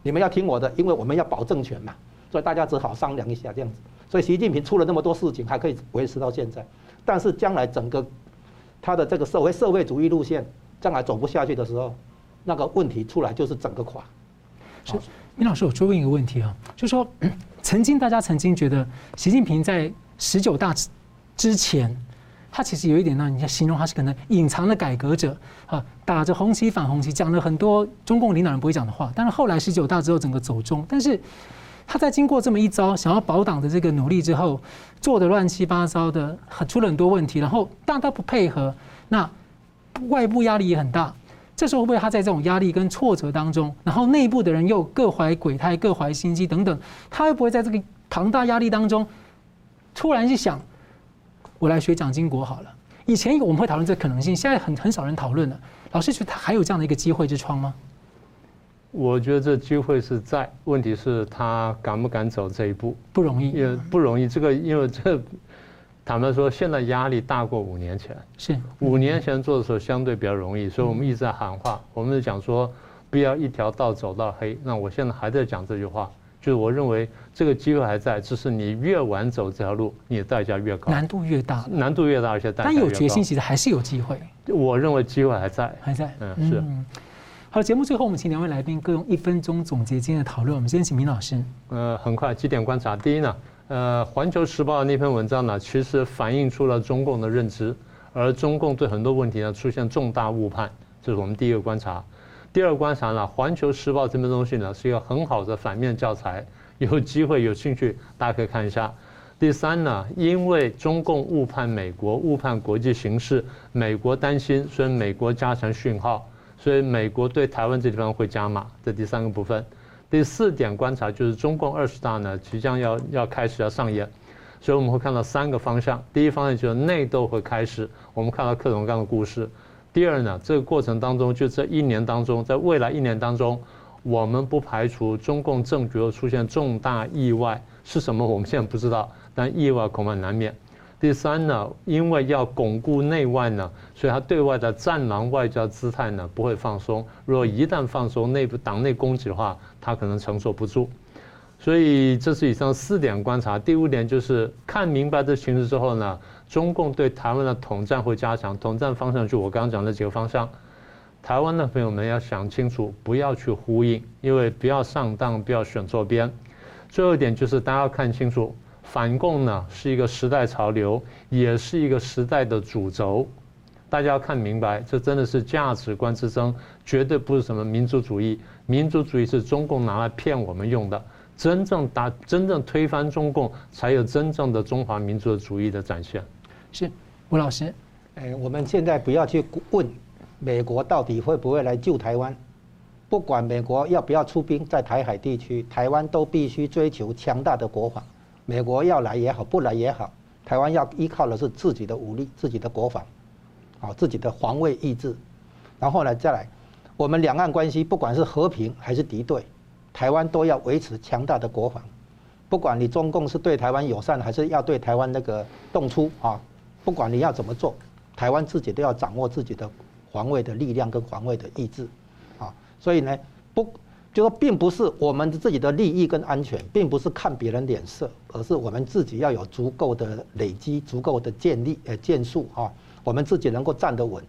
你们要听我的，因为我们要保政权嘛，所以大家只好商量一下这样子。所以习近平出了那么多事情，还可以维持到现在。但是将来整个他的这个社会社会主义路线将来走不下去的时候，那个问题出来就是整个垮。是，明老师，我追问一个问题啊，就是说，曾经大家曾经觉得习近平在十九大之前。他其实有一点呢，你要形容他是可能隐藏的改革者啊，打着红旗反红旗，讲了很多中共领导人不会讲的话。但是后来十九大之后整个走中，但是他在经过这么一招想要保党的这个努力之后，做的乱七八糟的，很出了很多问题，然后大家不配合，那外部压力也很大。这时候会不会他在这种压力跟挫折当中，然后内部的人又各怀鬼胎、各怀心机等等，他会不会在这个庞大压力当中，突然一想，我来学蒋经国好了？以前我们会讨论这可能性，现在很很少人讨论了。老师觉得他还有这样的一个机会之窗吗？我觉得这机会是在，问题是他敢不敢走这一步？不容易，也不容易。这个因为这。坦白说，现在压力大过五年前。是五年前做的时候相对比较容易，所以我们一直在喊话，我们讲说不要一条道走到黑。那我现在还在讲这句话，就是我认为这个机会还在，只是你越晚走这条路，你的代价越高，难度越大，难度越大，而且代价越高。但有决心，其实还是有机会。我认为机会还在，还在。嗯，是。好，节目最后我们请两位来宾各用一分钟总结今天的讨论。我们先请明老师。呃，很快几点观察，第一呢。呃，《环球时报》那篇文章呢，其实反映出了中共的认知，而中共对很多问题呢出现重大误判，这是我们第一个观察。第二观察呢，《环球时报》这篇东西呢是一个很好的反面教材，有机会有兴趣大家可以看一下。第三呢，因为中共误判美国，误判国际形势，美国担心，所以美国加强讯号，所以美国对台湾这地方会加码，这第三个部分。第四点观察就是中共二十大呢即将要要开始要上演，所以我们会看到三个方向。第一方面就是内斗会开始，我们看到各种各样的故事。第二呢，这个过程当中就这一年当中，在未来一年当中，我们不排除中共政局会出现重大意外，是什么我们现在不知道，但意外恐怕难免。第三呢，因为要巩固内外呢，所以他对外的战狼外交姿态呢不会放松。如果一旦放松，内部党内攻击的话，他可能承受不住。所以这是以上四点观察。第五点就是看明白这形势之后呢，中共对台湾的统战会加强。统战方向就我刚刚讲的几个方向。台湾的朋友们要想清楚，不要去呼应，因为不要上当，不要选错边。最后一点就是大家要看清楚。反共呢是一个时代潮流，也是一个时代的主轴，大家要看明白，这真的是价值观之争，绝对不是什么民族主义。民族主义是中共拿来骗我们用的，真正打、真正推翻中共，才有真正的中华民族主义的展现。是吴老师，哎，我们现在不要去问美国到底会不会来救台湾，不管美国要不要出兵在台海地区，台湾都必须追求强大的国防。美国要来也好，不来也好，台湾要依靠的是自己的武力、自己的国防，啊，自己的防卫意志。然后呢，再来，我们两岸关系不管是和平还是敌对，台湾都要维持强大的国防。不管你中共是对台湾友善，还是要对台湾那个动粗啊，不管你要怎么做，台湾自己都要掌握自己的防卫的力量跟防卫的意志，啊，所以呢，不。就说并不是我们自己的利益跟安全，并不是看别人脸色，而是我们自己要有足够的累积、足够的建立呃建树啊，我们自己能够站得稳。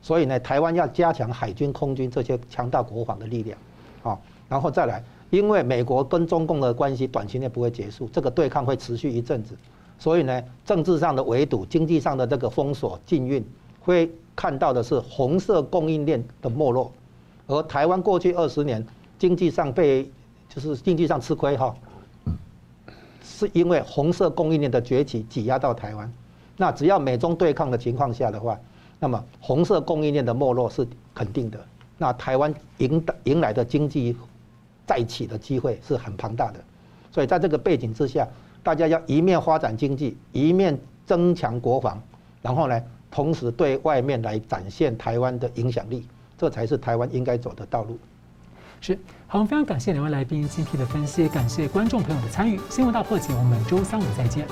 所以呢，台湾要加强海军、空军这些强大国防的力量啊，然后再来，因为美国跟中共的关系短期内不会结束，这个对抗会持续一阵子，所以呢，政治上的围堵、经济上的这个封锁、禁运，会看到的是红色供应链的没落，而台湾过去二十年。经济上被就是经济上吃亏哈，是因为红色供应链的崛起挤压到台湾。那只要美中对抗的情况下的话，那么红色供应链的没落是肯定的。那台湾迎迎来的经济再起的机会是很庞大的。所以在这个背景之下，大家要一面发展经济，一面增强国防，然后呢，同时对外面来展现台湾的影响力，这才是台湾应该走的道路。好，我们非常感谢两位来宾精辟的分析，感谢观众朋友的参与。新闻大破解，我们周三五再见。